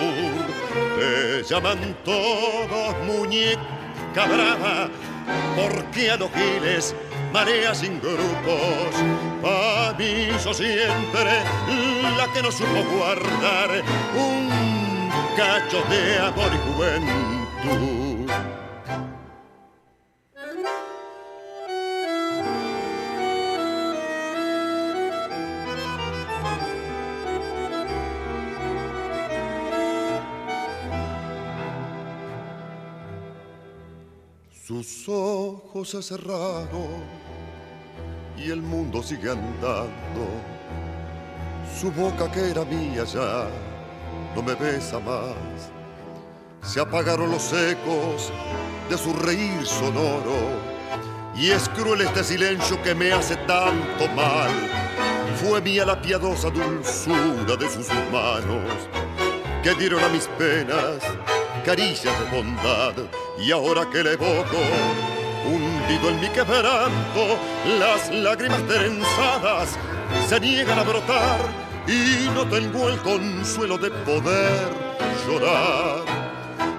Te llaman todos muñecos barca brava, porque a marea sin grupos. A mí siempre la que no supo guardar un cacho de amor y juventud. Sus ojos se cerraron y el mundo sigue andando. Su boca que era mía ya no me besa más. Se apagaron los ecos de su reír sonoro y es cruel este silencio que me hace tanto mal. Fue mía la piadosa dulzura de sus manos que dieron a mis penas caricias de bondad y ahora que le evoco, hundido en mi quebranto, las lágrimas trenzadas se niegan a brotar y no tengo el consuelo de poder llorar.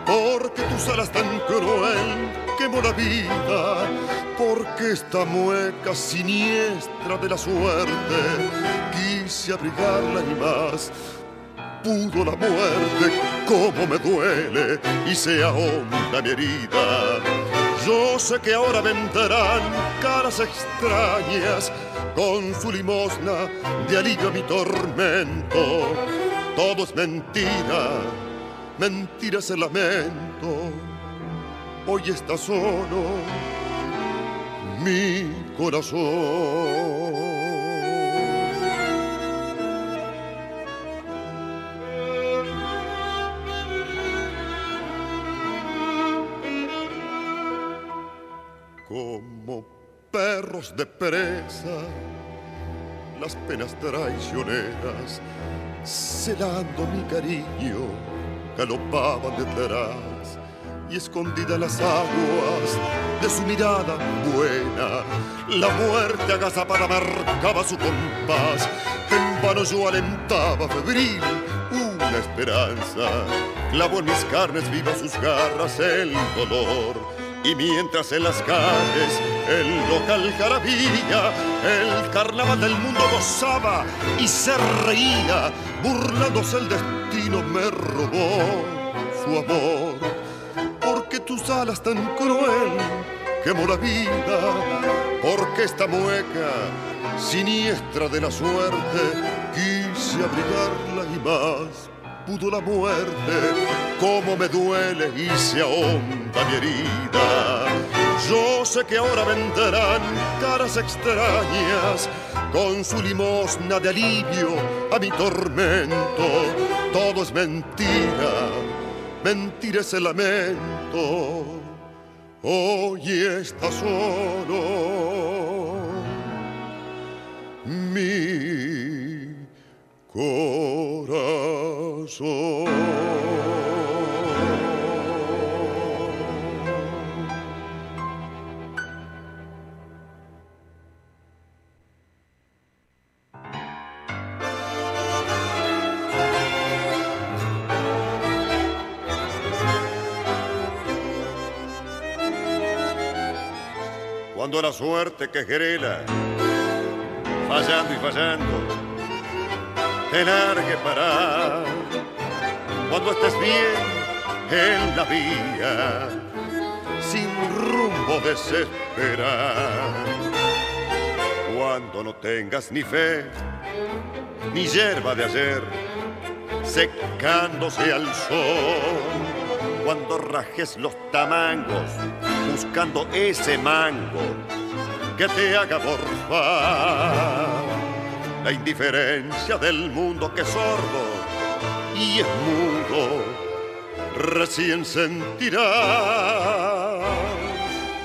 Porque tus alas tan cruel quemó la vida, porque esta mueca siniestra de la suerte quise abrigarla y más pudo la muerte, cómo me duele y se ahonda mi herida. Yo sé que ahora vendrán caras extrañas con su limosna de alivio a mi tormento. Todo es mentira, mentira el lamento. Hoy está solo mi corazón. Como perros de presa, las penas traicioneras, celando mi cariño, galopaban detrás y escondida las aguas de su mirada buena, la muerte agazapada marcaba su compás. En vano yo alentaba febril una esperanza, clavó en mis carnes vivas sus garras el dolor y mientras en las calles el local jarabía, el carnaval del mundo gozaba y se reía, burlándose el destino me robó su amor. Porque tus alas tan cruel quemó la vida, porque esta mueca siniestra de la suerte quise abrigarla y más pudo la muerte, cómo me duele y se ahonda mi herida. Yo sé que ahora vendrán caras extrañas con su limosna de alivio a mi tormento. Todo es mentira, mentira es el lamento. Hoy está solo mi corazón. Cuando la suerte que querela, fallando y fallando, te largue para cuando estés bien en la vía, sin rumbo desesperar. Cuando no tengas ni fe, ni hierba de ayer, secándose al sol. Cuando rajes los tamangos, buscando ese mango que te haga morfar la indiferencia del mundo que es sordo y es mudo, recién sentirás,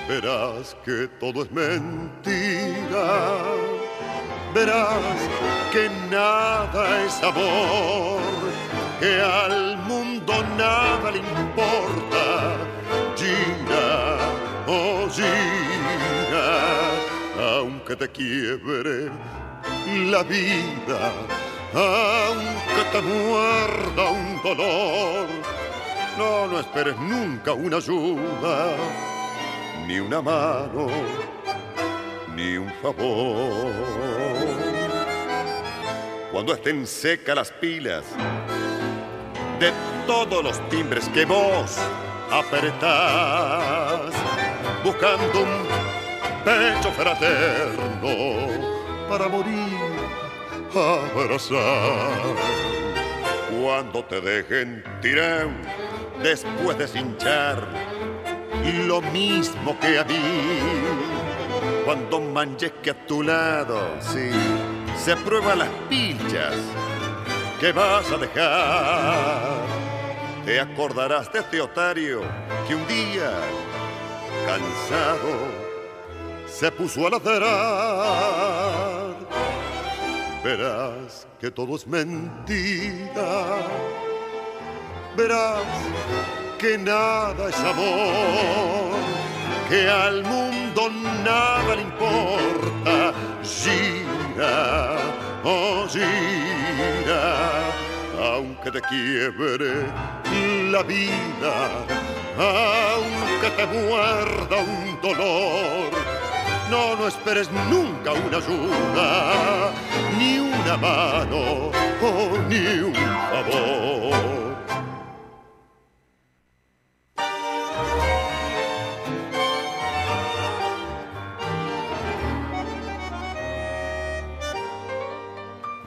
verás que todo es mentira, verás que nada es amor, que al mundo nada le importa, Gina, oh Gina, aunque te quiebre la vida, aunque te muerda un dolor. No, no esperes nunca una ayuda, ni una mano, ni un favor. Cuando estén secas las pilas de todos los timbres que vos apretás, buscando un pecho fraterno para morir, abrazar. Cuando te dejen tirar después de cinchar, lo mismo que a mí. Cuando manches que a tu lado, sí, se prueban las pilchas que vas a dejar. Te acordarás de este otario que un día, cansado, se puso a ladrar. Verás que todo es mentira. Verás que nada es amor, que al mundo nada le importa. Gira, oh gira, aunque te quiebre la vida, aunque te muerda un dolor no, no esperes nunca una ayuda, ni una mano, o ni un favor.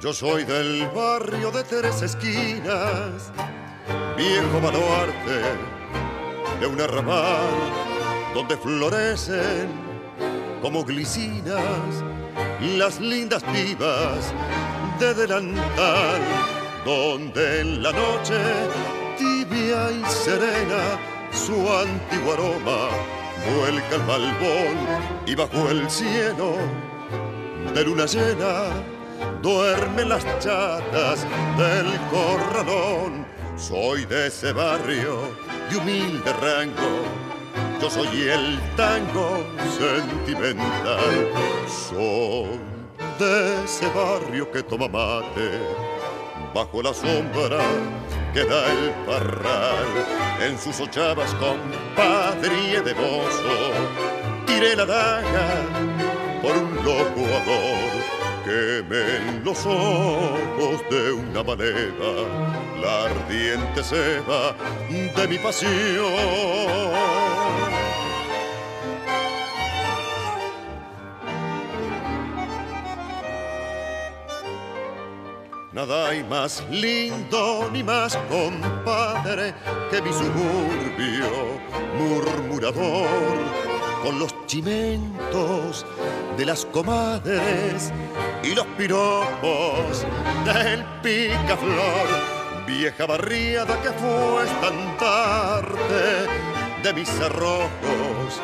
Yo soy del barrio de tres esquinas, viejo baluarte de un arrabal donde florecen como glicinas las lindas pibas de delantal, donde en la noche tibia y serena su antiguo aroma vuelca el balbón y bajo el cielo de luna llena duermen las chatas del corralón. Soy de ese barrio de humilde rango yo soy el tango sentimental. Soy de ese barrio que toma mate, bajo la sombra que da el parral. En sus ochavas, compadre y devoso, tiré la daga por un loco amor. Quemen los ojos de una manera la ardiente ceba de mi pasión. Nada hay más lindo ni más compadre que mi suburbio murmurador con los chimentos de las comadres y los piropos del picaflor. Vieja barriada que fue estandarte de mis cerrojos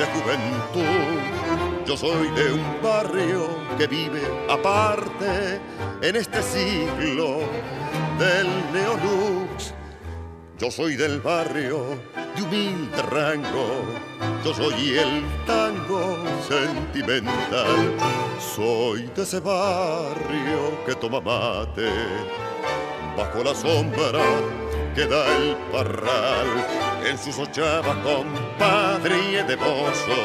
de juventud. Yo soy de un barrio que vive aparte en este siglo del neolux. Yo soy del barrio de humilde rango, yo soy el tango sentimental. Soy de ese barrio que toma mate bajo la sombra que da el parral. En sus ochavas, compadre y devoso,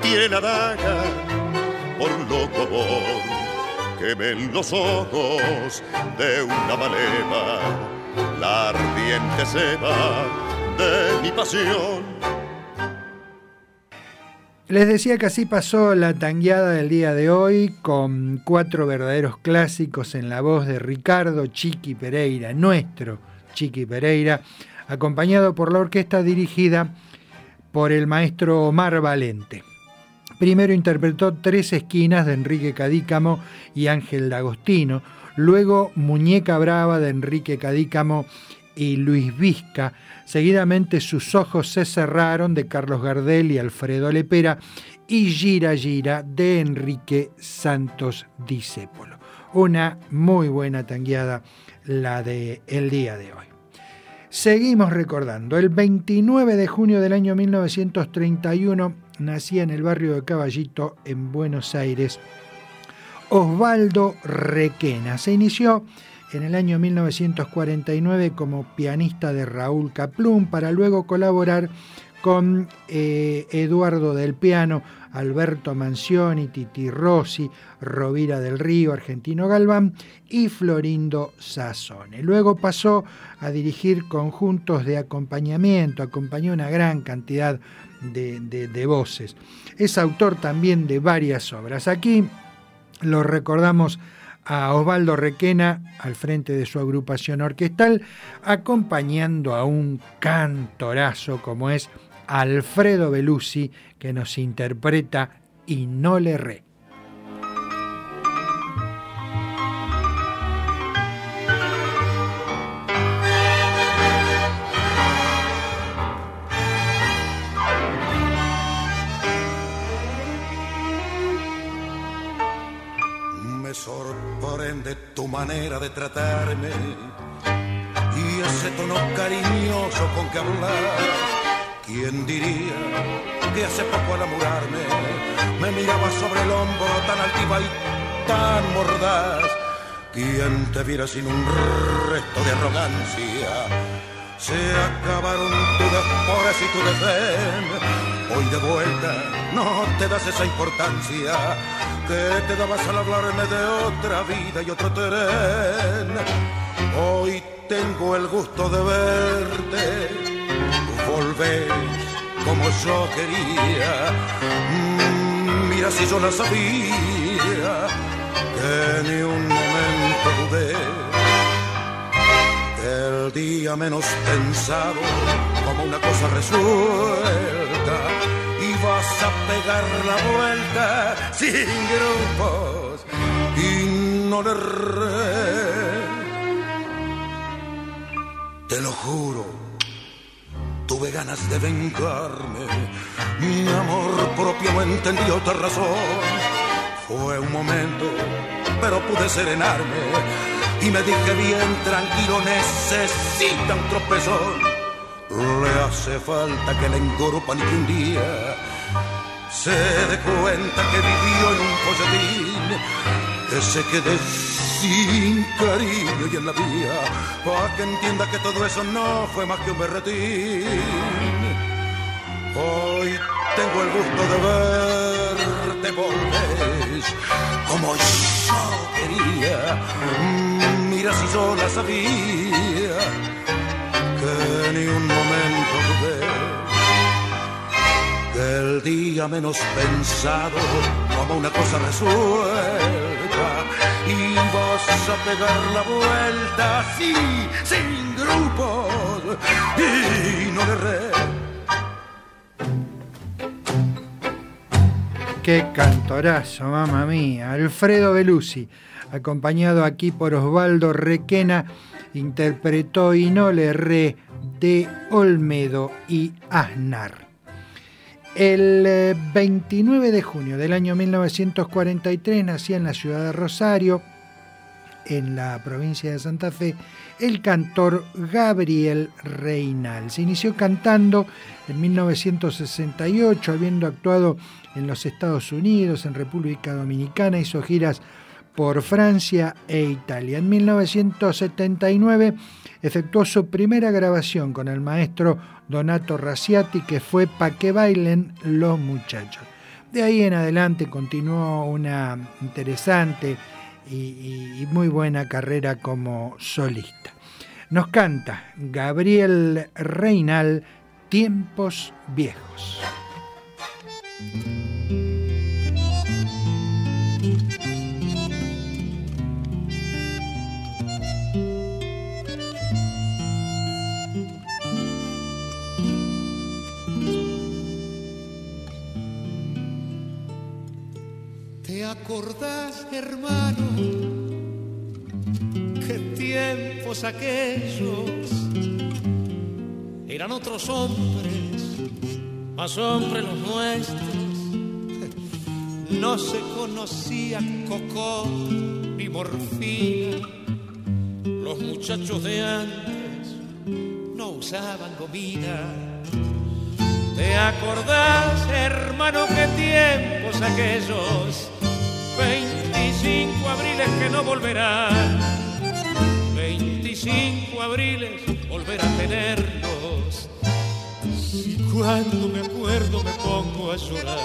tiene la daga por loco amor quemen los ojos de una maleva, la ardiente ceba de mi pasión. Les decía que así pasó la tangueada del día de hoy con cuatro verdaderos clásicos en la voz de Ricardo Chiqui Pereira, nuestro Chiqui Pereira, acompañado por la orquesta dirigida por el maestro Omar Valente. Primero interpretó Tres Esquinas de Enrique Cadícamo y Ángel D'Agostino, luego Muñeca Brava de Enrique Cadícamo y Luis Vizca. Seguidamente Sus ojos se cerraron de Carlos Gardel y Alfredo Lepera y Gira Gira de Enrique Santos Discépolo. Una muy buena tangueada la de el día de hoy. Seguimos recordando, el 29 de junio del año 1931 nacía en el barrio de Caballito, en Buenos Aires, Osvaldo Requena. Se inició en el año 1949 como pianista de Raúl Caplún para luego colaborar con eh, Eduardo del Piano, Alberto Mancioni, Titi Rossi, Rovira del Río, Argentino Galván y Florindo Sassone. Luego pasó a dirigir conjuntos de acompañamiento, acompañó una gran cantidad de, de voces. Es autor también de varias obras. Aquí lo recordamos a Osvaldo Requena al frente de su agrupación orquestal, acompañando a un cantorazo como es Alfredo Belusi, que nos interpreta Y no le re. Manera de tratarme y ese tono cariñoso con que hablar ¿Quién diría que hace poco al amurarme me miraba sobre el hombro tan altiva y tan mordaz? ¿Quién te viera sin un resto de arrogancia? Se acabaron tus esporas y tu desdén. Hoy de vuelta no te das esa importancia que te dabas al hablarme de otra vida y otro tren. Hoy tengo el gusto de verte volvés como yo quería. Mm, mira si yo la sabía, que ni un momento dudé. El día menos pensado, como una cosa resuelta, a pegar la vuelta sin grupos y no le Te lo juro tuve ganas de vengarme. Mi amor propio no entendió otra razón. Fue un momento, pero pude serenarme. Y me dije bien tranquilo, necesita un tropezón. Le hace falta que le engorpan y que un día se dé cuenta que vivió en un folletín, que se quede sin cariño y en la vía, para que entienda que todo eso no fue más que un berretín. Hoy tengo el gusto de verte volver como yo quería. Mira si yo la sabía que ni un momento el día menos pensado como una cosa resuelta y vas a pegar la vuelta así, sin grupos y no le re. Qué cantorazo, mamá mía. Alfredo Belusi, acompañado aquí por Osvaldo Requena, interpretó y no le re de Olmedo y Aznar. El 29 eh, de junio del año 1943 nacía en la ciudad de Rosario, en la provincia de Santa Fe, el cantor Gabriel Reinal. Se inició cantando en 1968, habiendo actuado en los Estados Unidos, en República Dominicana, hizo giras por Francia e Italia. En 1979 efectuó su primera grabación con el maestro Donato Raciati, que fue Pa' que bailen los muchachos. De ahí en adelante continuó una interesante y, muy buena carrera como solista. Nos canta Gabriel Reinal, Tiempos Viejos. Tiempos aquellos eran otros hombres, más hombres los nuestros. (laughs) No se conocía coco ni morfina, los muchachos de antes no usaban gomina. ¿Te acordás, hermano, qué tiempos aquellos? 25 abriles que no volverán. 25 abriles volver a tenerlos. Si Cuando me acuerdo me pongo a llorar.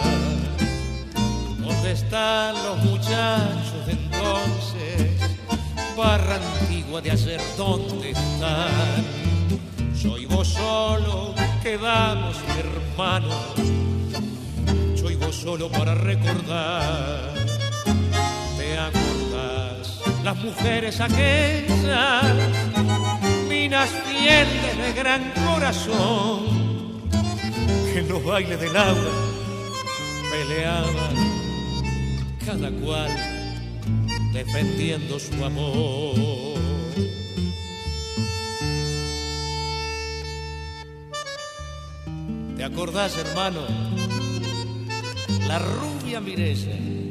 ¿Dónde están los muchachos de entonces? Barra antigua de ayer, ¿dónde están? Soy vos solo, quedamos hermanos. Soy vos solo para recordar. ¿Te acordás? Las mujeres aquellas, minas fieles de gran corazón que en los bailes del agua peleaban cada cual defendiendo su amor. ¿Te acordás, hermano? La rubia Mirella.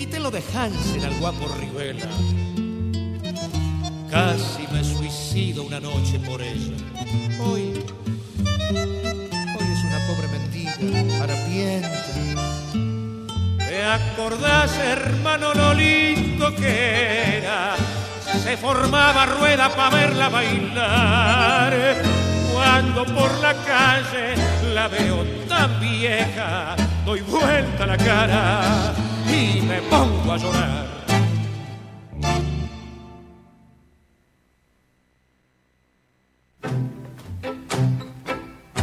Quité lo de Hansen al guapo Rivela. Casi me suicido una noche por ella. Hoy, hoy es una pobre mendiga, harapienta. ¿Te acordás, hermano, lo lindo que era? Se formaba rueda para verla bailar. Cuando por la calle la veo tan vieja, doy vuelta la cara y me pongo a llorar.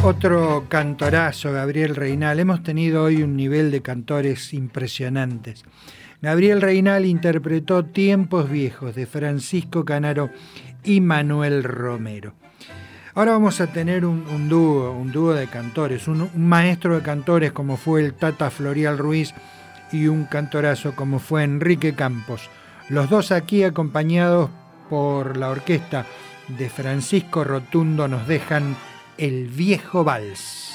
Otro cantorazo, Gabriel Reinal. Hemos tenido hoy un nivel de cantores impresionantes. Gabriel Reinal interpretó Tiempos Viejos de Francisco Canaro y Manuel Romero. Ahora vamos a tener un, dúo, un dúo de cantores, un, un, maestro de cantores como fue el Tata Florial Ruiz y un cantorazo como fue Enrique Campos. Los dos aquí acompañados por la orquesta de Francisco Rotundo nos dejan el viejo vals.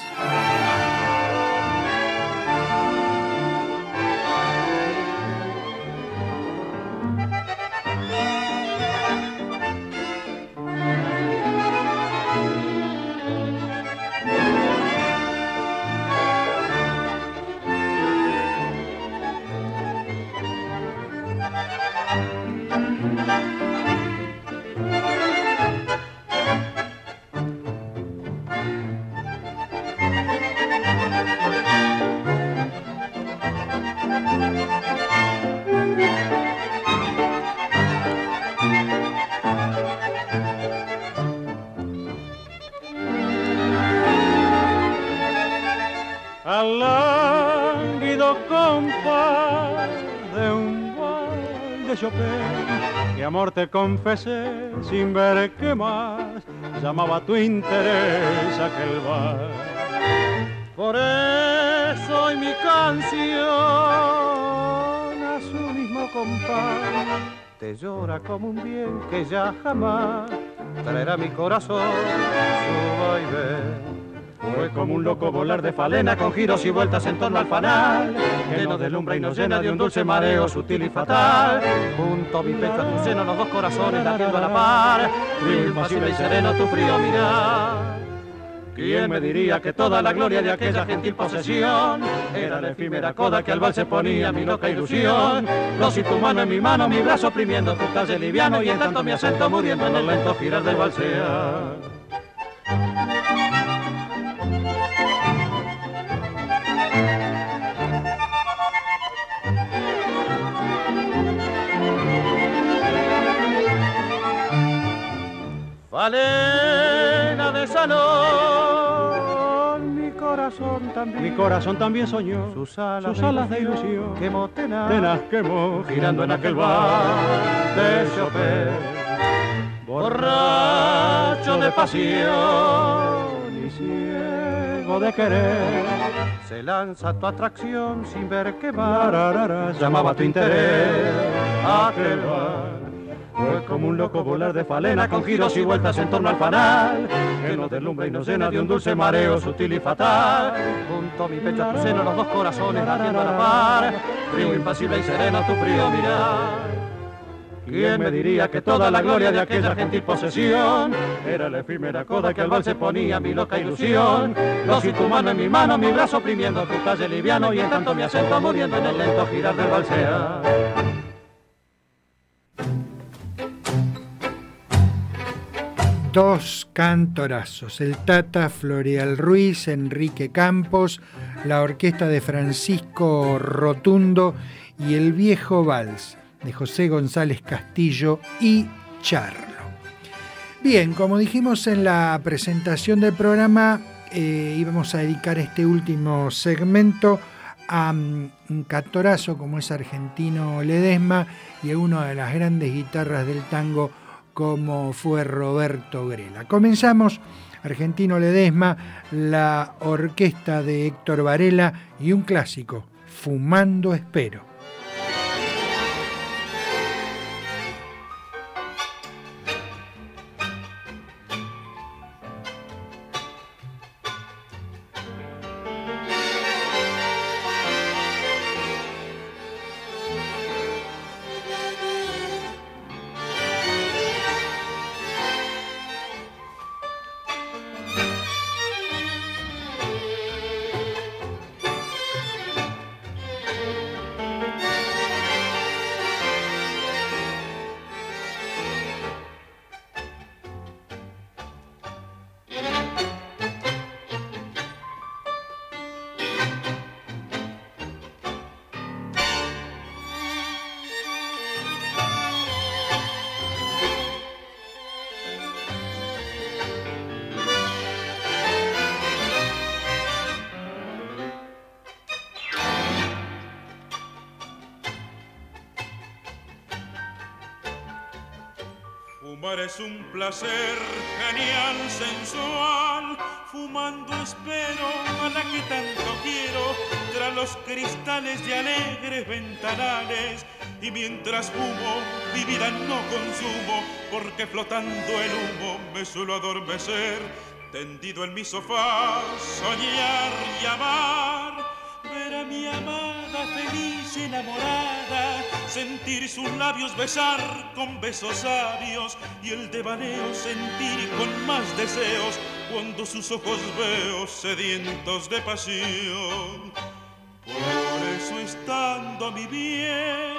Lánguido compás de un bal de Chopin que amor te confesé sin ver qué más llamaba tu interés aquel bar. Por eso hoy mi canción a su mismo compás te llora como un bien que ya jamás traerá mi corazón su vaivén. Fue como un loco volar de falena con giros y vueltas en torno al fanal, que nos deslumbra y nos llena de un dulce mareo sutil y fatal. Junto a mi pecho a tu seno los dos corazones latiendo a la par, frío impasible y sereno tu frío mirar. ¿Quién me diría que toda la gloria de aquella gentil posesión era la efímera coda que al vals se ponía mi loca ilusión? Los y tu mano en mi mano, mi brazo oprimiendo tu talle liviano y en tanto mi acento muriendo en el lento girar del valsear. Valena de salón, mi corazón también, mi corazón también soñó. Sus alas, sus alas de ilusión, quemó tenaz, tenaz quemó, girando en aquel bar de Chopin, borracho de pasión. Y ciego de querer, se lanza tu atracción sin ver qué va, llamaba tu interés. Aquel bar. Fue como un loco volar de falena con giros y vueltas en torno al fanal, que nos deslumbra y nos llena de un dulce mareo sutil y fatal. Junto a mi pecho a tu seno los dos corazones latiendo a la par, frío impasible y sereno tu frío mirar. ¿Quién me diría que toda la gloria de aquella gentil posesión era la efímera coda que al vals se ponía mi loca ilusión? Los y tu mano en mi mano, mi brazo oprimiendo tu talle liviano y en tanto mi acento muriendo en el lento girar del valsear. Dos cantorazos, el Tata Floreal Ruiz, Enrique Campos, la orquesta de Francisco Rotundo y el viejo vals de José González Castillo y Charlo. Bien, como dijimos en la presentación del programa, eh, íbamos a dedicar este último segmento a mm, un cantorazo como es argentino Ledesma y a una de las grandes guitarras del tango como fue Roberto Grela. Comenzamos Argentino Ledesma, la orquesta de Héctor Varela y un clásico, Fumando Espero. Es un placer genial, sensual. Fumando espero a la que tanto quiero, tras los cristales de alegres ventanales. Y mientras fumo, mi vida no consumo, porque flotando el humo me suelo adormecer. Tendido en mi sofá, soñar y amar, ver a mi amada feliz enamorada sentir sus labios besar con besos sabios y el devaneo sentir con más deseos cuando sus ojos veo sedientos de pasión. Por eso estando mi bien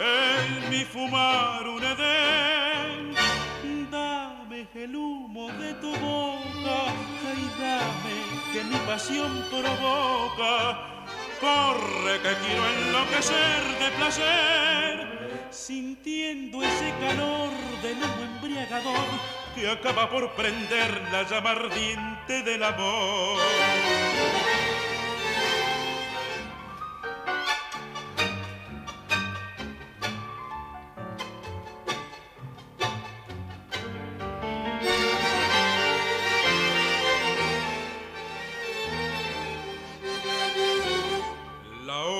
en mi fumar un edén, dame el humo de tu boca y dame que mi pasión provoca Corre que quiero enloquecer de placer, sintiendo ese calor de humo embriagador que acaba por prender la llama ardiente del amor.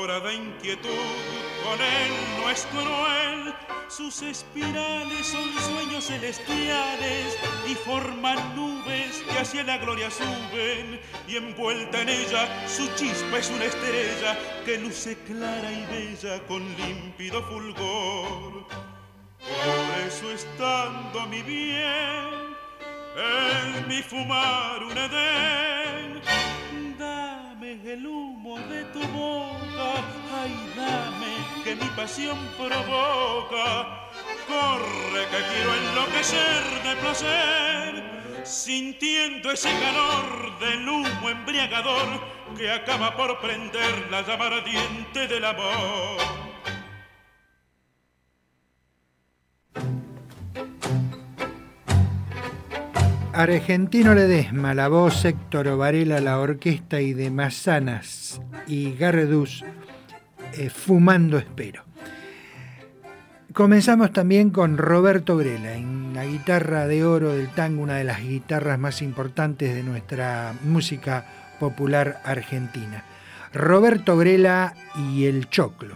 Con él no es cruel. Sus espirales son sueños celestiales y forman nubes que hacia la gloria suben. Y envuelta en ella su chispa es una estrella que luce clara y bella con límpido fulgor. Por eso estando mi bien, en mi fumar un edén el humo de tu ay dame que mi pasión provoca. Corre que quiero enloquecer de placer, sintiendo ese calor del humo embriagador que acaba por prender la llama ardiente del amor. Argentino Ledesma, la voz, Héctor Varela, la orquesta y de Mazanas y Garreduz, eh, Fumando Espero. Comenzamos también con Roberto Grela, en la guitarra de oro del tango, una de las guitarras más importantes de nuestra música popular argentina. Roberto Grela y el Choclo.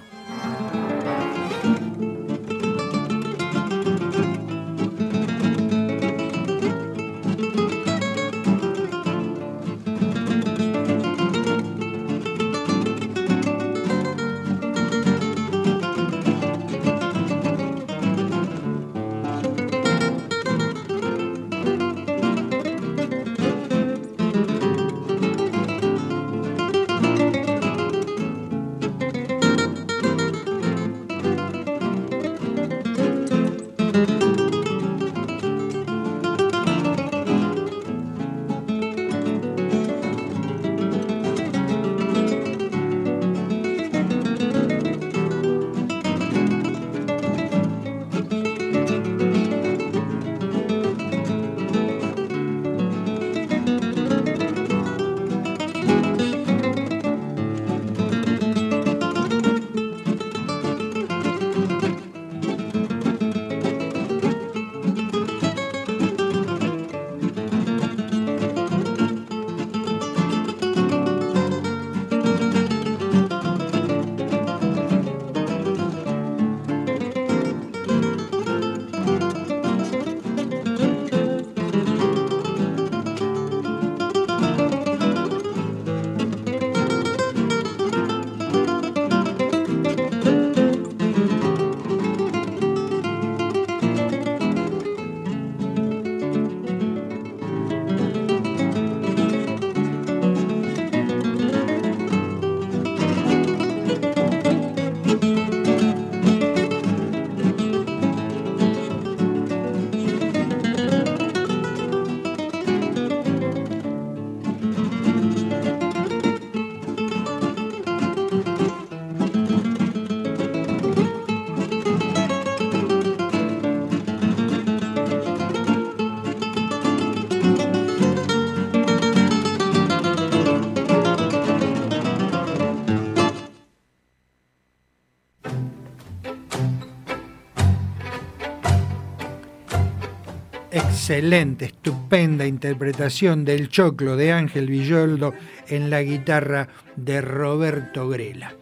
Excelente, estupenda interpretación del choclo de Ángel Villoldo en la guitarra de Roberto Grela.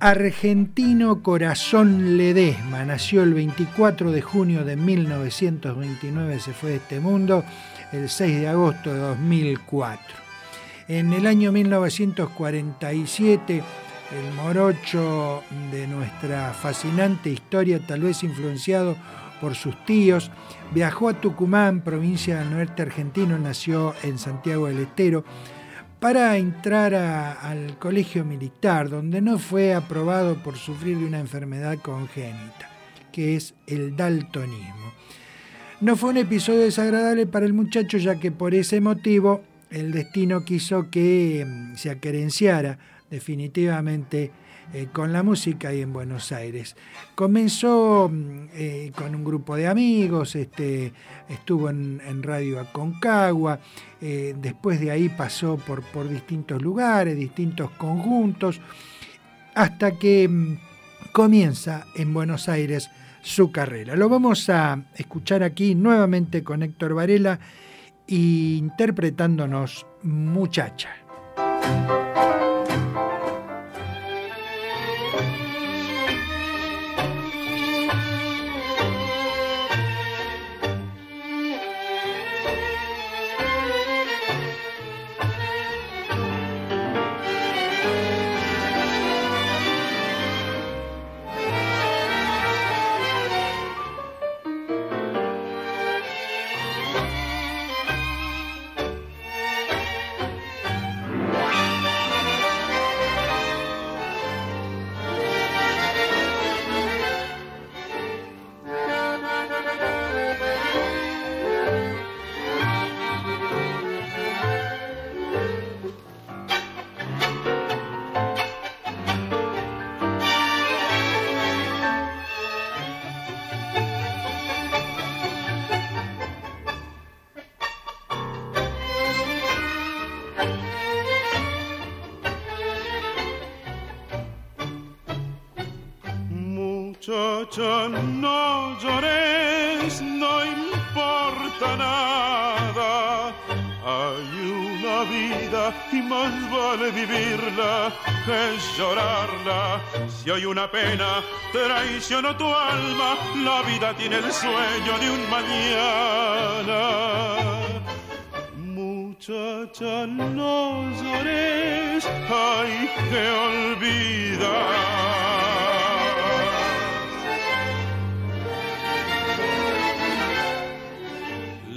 Argentino Corazón Ledesma nació el 24 de junio de 1929, se fue de este mundo el 6 de agosto de 2004. En el año 1947, el morocho de nuestra fascinante historia, tal vez influenciado por sus tíos. Viajó a Tucumán, provincia del norte argentino, nació en Santiago del Estero, para entrar al colegio militar, donde no fue aprobado por sufrir de una enfermedad congénita, que es el daltonismo. No fue un episodio desagradable para el muchacho, ya que por ese motivo el destino quiso que mm, se acerenciara definitivamente eh, con la música y en Buenos Aires. Comenzó mm, eh, con un grupo de amigos, este, estuvo en, Radio Aconcagua, eh, después de ahí pasó por, por distintos lugares, distintos conjuntos, hasta que mm, comienza en Buenos Aires su carrera. Lo vamos a escuchar aquí nuevamente con Héctor Varela interpretándonos Muchacha. No llores, no importa nada. Hay una vida y más vale vivirla que llorarla. Si hay una pena traicionó tu alma, la vida tiene el sueño de un mañana. Muchacha, no llores, hay que olvidar.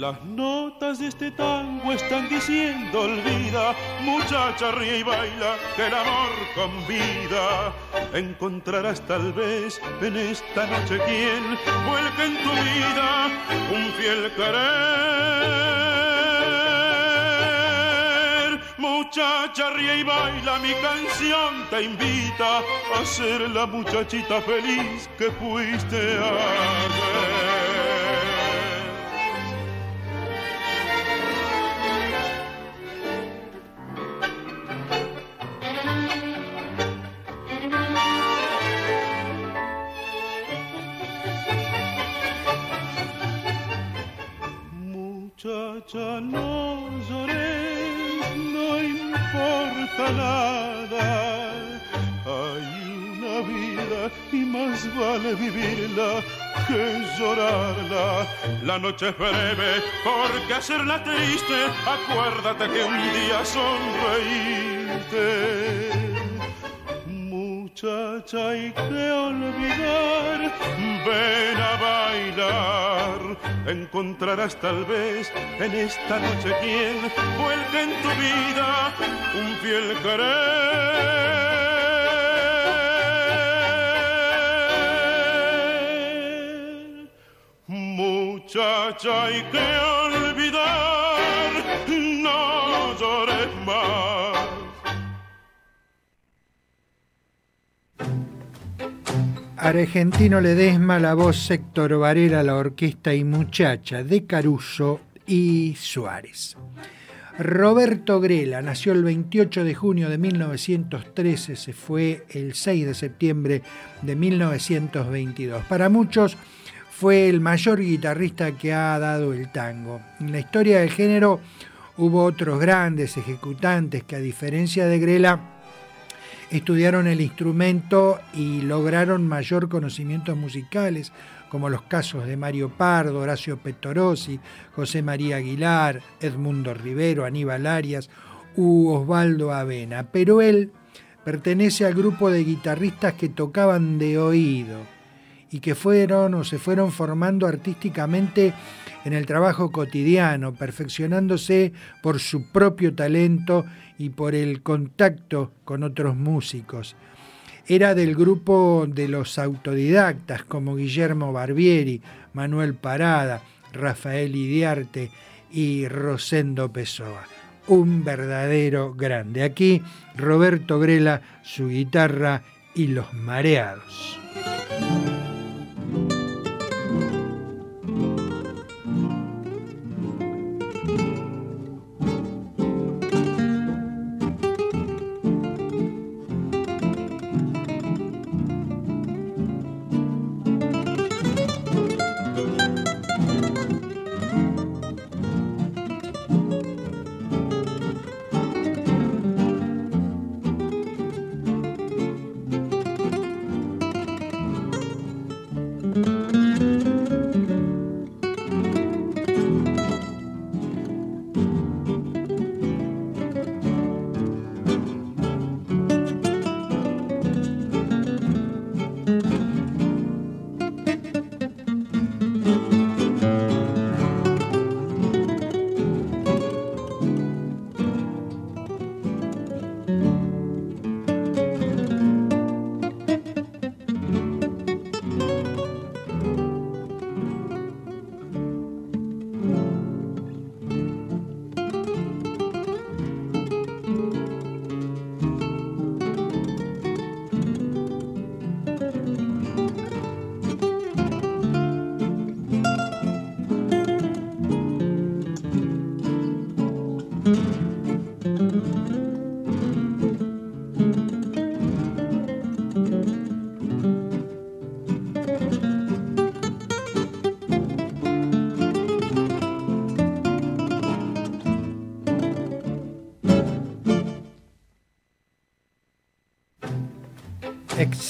Las notas de este tango están diciendo olvida, muchacha ríe y baila, que el amor convida. Encontrarás tal vez en esta noche quien vuelque en tu vida un fiel querer. Muchacha ríe y baila, mi canción te invita a ser la muchachita feliz que fuiste ayer. Muchacha, no llores, no importa nada. Hay una vida y más vale vivirla que llorarla. La noche es breve, porque hacerla triste, acuérdate que un día sonreíste muchacha hay que olvidar, ven a bailar. Encontrarás tal vez en esta noche quien vuelque en tu vida un fiel querer. Muchacha hay que olvidar, Argentino Ledesma, la voz Héctor Varela, la orquesta y muchacha de Caruso y Suárez. Roberto Grela nació el 28 de junio de 1913, se fue el 6 de septiembre de 1922. Para muchos fue el mayor guitarrista que ha dado el tango. En la historia del género hubo otros grandes ejecutantes que a diferencia de Grela estudiaron el instrumento y lograron mayor conocimientos musicales, como los casos de Mario Pardo, Horacio Petorosi, José María Aguilar, Edmundo Rivero, Aníbal Arias u Osvaldo Avena. Pero él pertenece al grupo de guitarristas que tocaban de oído y que fueron o se fueron formando artísticamente en el trabajo cotidiano, perfeccionándose por su propio talento y por el contacto con otros músicos. Era del grupo de los autodidactas como Guillermo Barbieri, Manuel Parada, Rafael Idiarte y Rosendo Pessoa. Un verdadero grande. Aquí Roberto Grela, su guitarra y los mareados.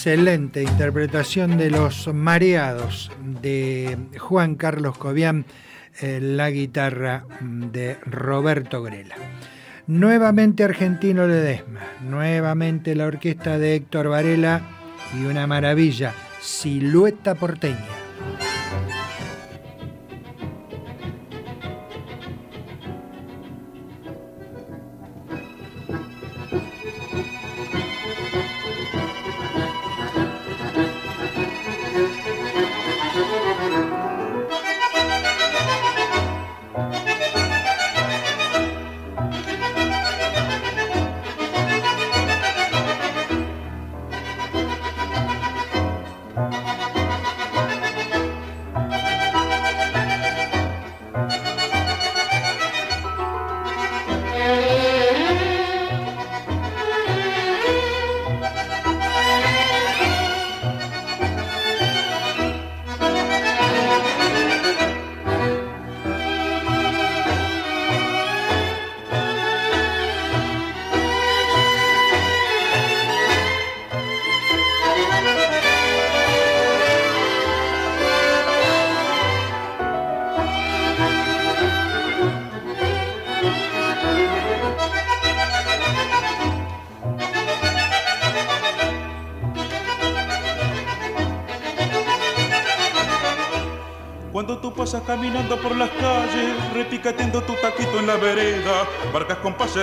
Excelente interpretación de Los Mareados de Juan Carlos Cobian, eh, la guitarra de Roberto Grela. Nuevamente Argentino Ledesma, nuevamente la orquesta de Héctor Varela y una maravilla, Silueta Porteña.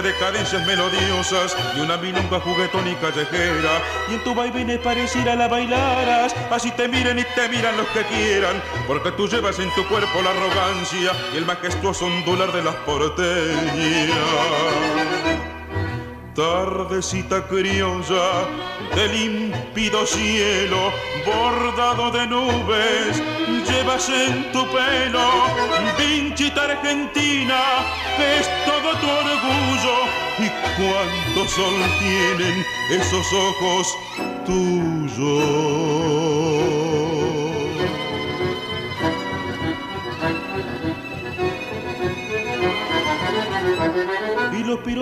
De cadencias melodiosas y una milonga juguetón y callejera, y en tu vaivén pareciera la bailaras, así te miren y te miran los que quieran, porque tú llevas en tu cuerpo la arrogancia y el majestuoso ondular de las porteñas. Tardecita criolla del límpido cielo, bordado de nubes, llevas en tu pelo, argentina, es todo tu orgullo. Y cuánto sol tienen esos ojos tuyos.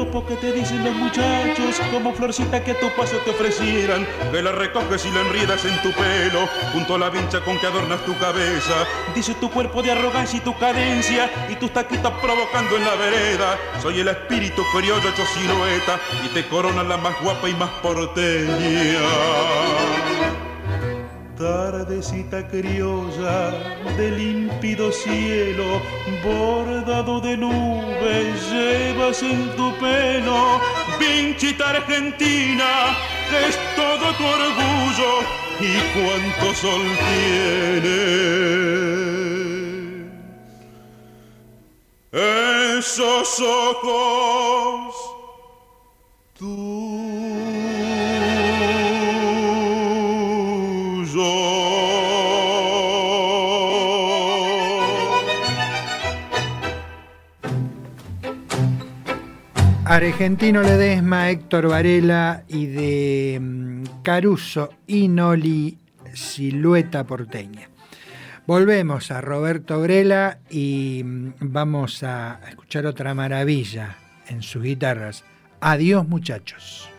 Piropos que te dicen los muchachos, como florcita que a tu paso te ofrecieran, que la recoges y la enriedas en tu pelo, junto a la vincha con que adornas tu cabeza. Dice tu cuerpo de arrogancia y tu cadencia, y tus taquitas provocando en la vereda. Soy el espíritu criollo hecho silueta, y te corona la más guapa y más porteña. Tardecita criolla de límpido cielo, bordado de nubes, llevas en tu pelo, pinchita argentina, es todo tu orgullo y cuánto sol tiene. Esos ojos, Argentino Ledesma, Héctor Varela y de mm, Caruso y Noli Silueta Porteña. Volvemos a Roberto Grela y mm, vamos a escuchar otra maravilla en sus guitarras. Adiós muchachos.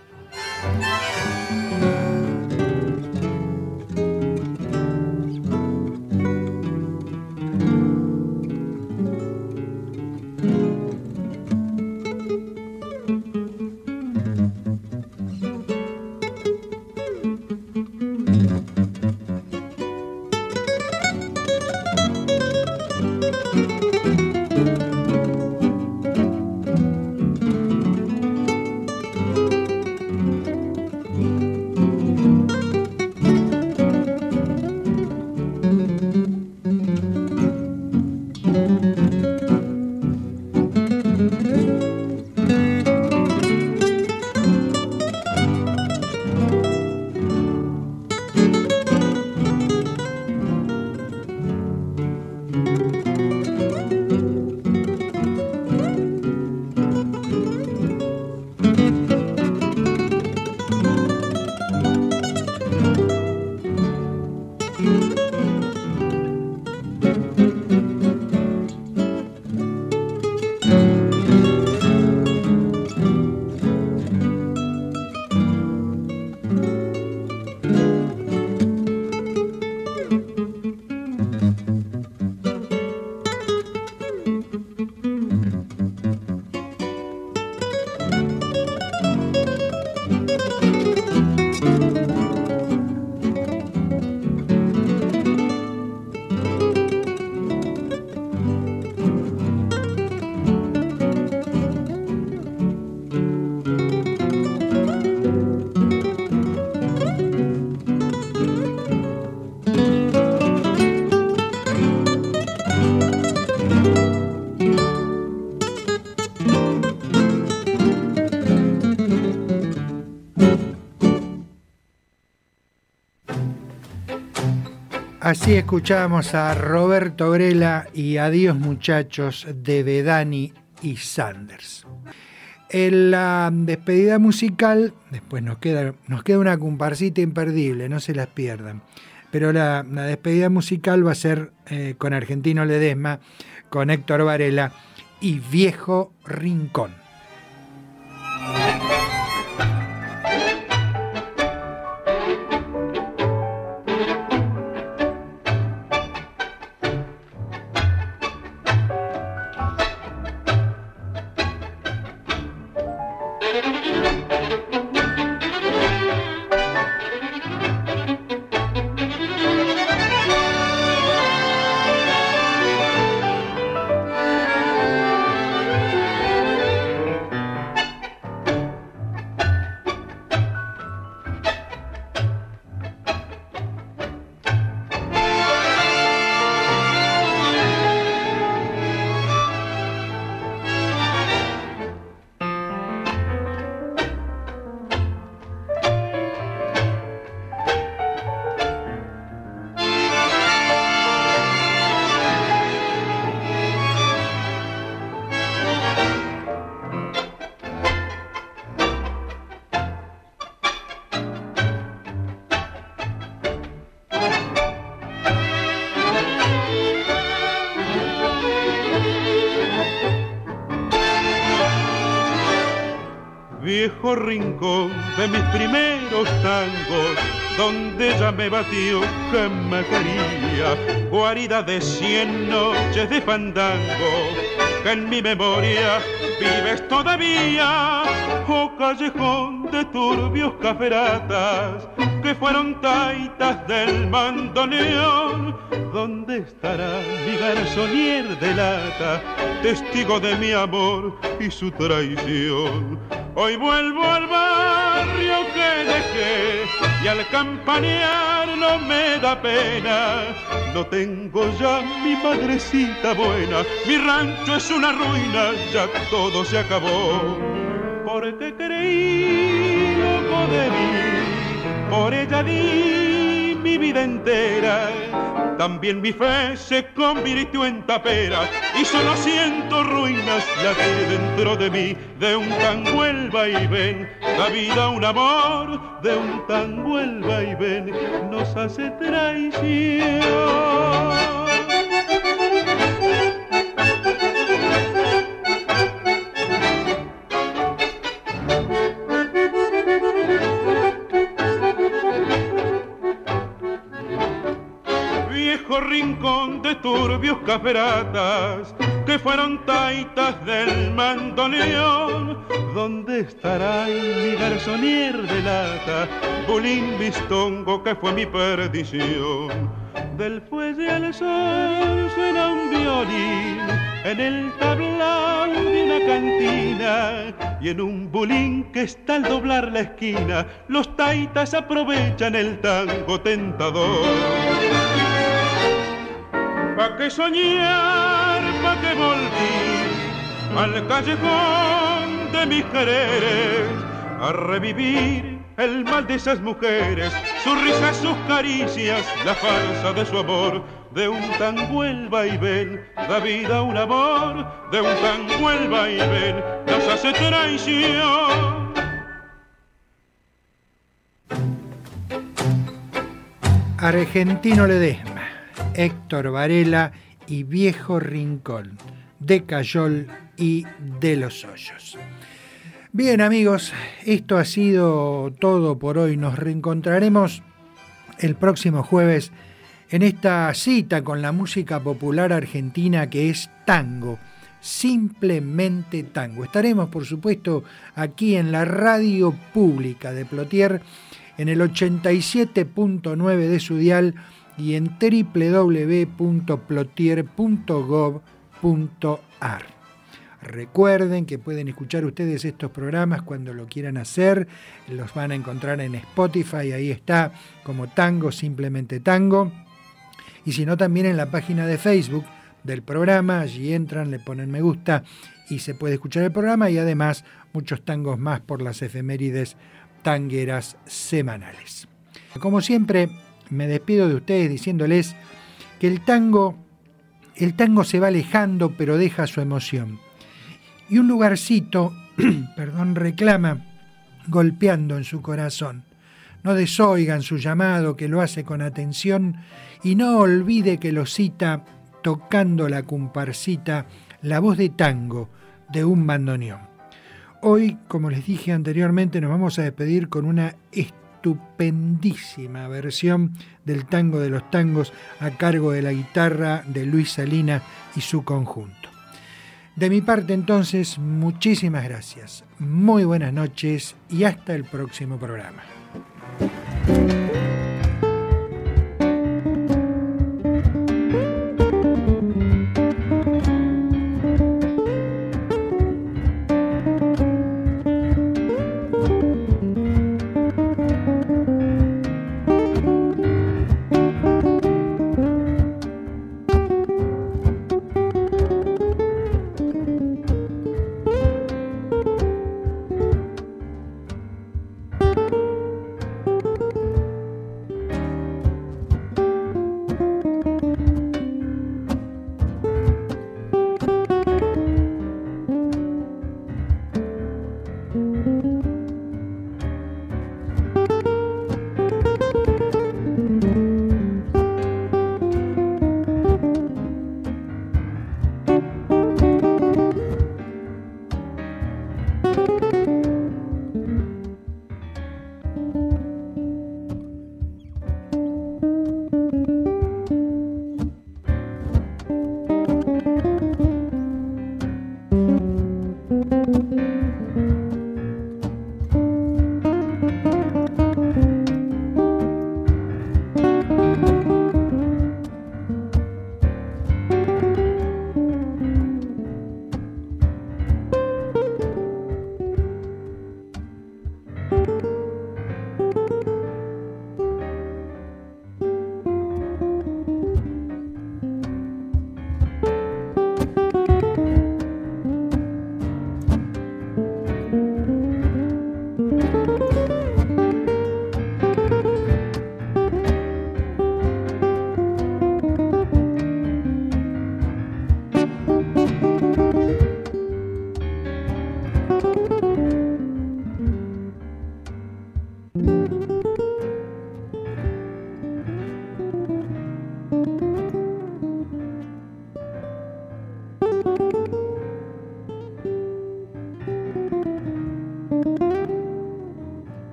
Así escuchamos a Roberto Grela y Adiós muchachos de Bedani y Sanders. En la despedida musical, después nos queda, nos queda una comparsita imperdible, no se las pierdan. Pero la, la despedida musical va a ser eh, con Argentino Ledesma, con Héctor Varela y Viejo Rincón. Batió jamacaría, guarida de cien noches de fandango, que en mi memoria vives todavía, oh callejón de turbios caferatas, que fueron taitas del mandoneón, ¿dónde estará mi garzonier de lata, testigo de mi amor y su traición? Hoy vuelvo al dejé y al campanear no me da pena. No tengo ya mi madrecita buena, mi rancho es una ruina, ya todo se acabó. Porque creí loco de mí, por ella di mi vida entera también mi fe se convirtió en tapera y solo siento ruinas latir dentro de mí de un tango el vaivén. La vida un amor de un tango el vaivén nos hace traición. Turbios caferatas que fueron taitas del mandoneón. ¿Dónde estará mi garzonier de lata, bulín bistongo que fue mi perdición? Del fuelle al sol suena un violín en el tablao de una cantina y en un bulín que está al doblar la esquina los taitas aprovechan el tango tentador pa' que soñar, pa' que volví al callejón de mis quereres, a revivir el mal de esas mujeres, sus risas, sus caricias, la farsa de su amor, de un tango el vaivén, da vida un amor, de un tango el vaivén, nos hace traición. Argentino Ledesma. Héctor Varela y Viejo Rincón, de Cayol y de los Hoyos. Bien amigos, esto ha sido todo por hoy. Nos reencontraremos el próximo jueves en esta cita con la música popular argentina que es tango, simplemente tango. Estaremos por supuesto aquí en la radio pública de Plotier en el 87.9 de su dial y en www.plotier.gov.ar. Recuerden que pueden escuchar ustedes estos programas cuando lo quieran hacer. Los van a encontrar en Spotify, ahí está como Tango, simplemente Tango. Y si no, también en la página de Facebook del programa. Allí entran, le ponen me gusta y se puede escuchar el programa y además muchos tangos más por las efemérides tangueras semanales. Como siempre, me despido de ustedes diciéndoles que el tango, el tango se va alejando pero deja su emoción. Y un lugarcito, (clears throat) perdón, reclama golpeando en su corazón. No desoigan su llamado que lo hace con atención y no olvide que lo cita tocando la comparsita la voz de tango de un bandoneón. Hoy, como les dije anteriormente, nos vamos a despedir con una estupendísima versión del tango de los tangos a cargo de la guitarra de Luis Salina y su conjunto. De mi parte entonces, muchísimas gracias, muy buenas noches y hasta el próximo programa.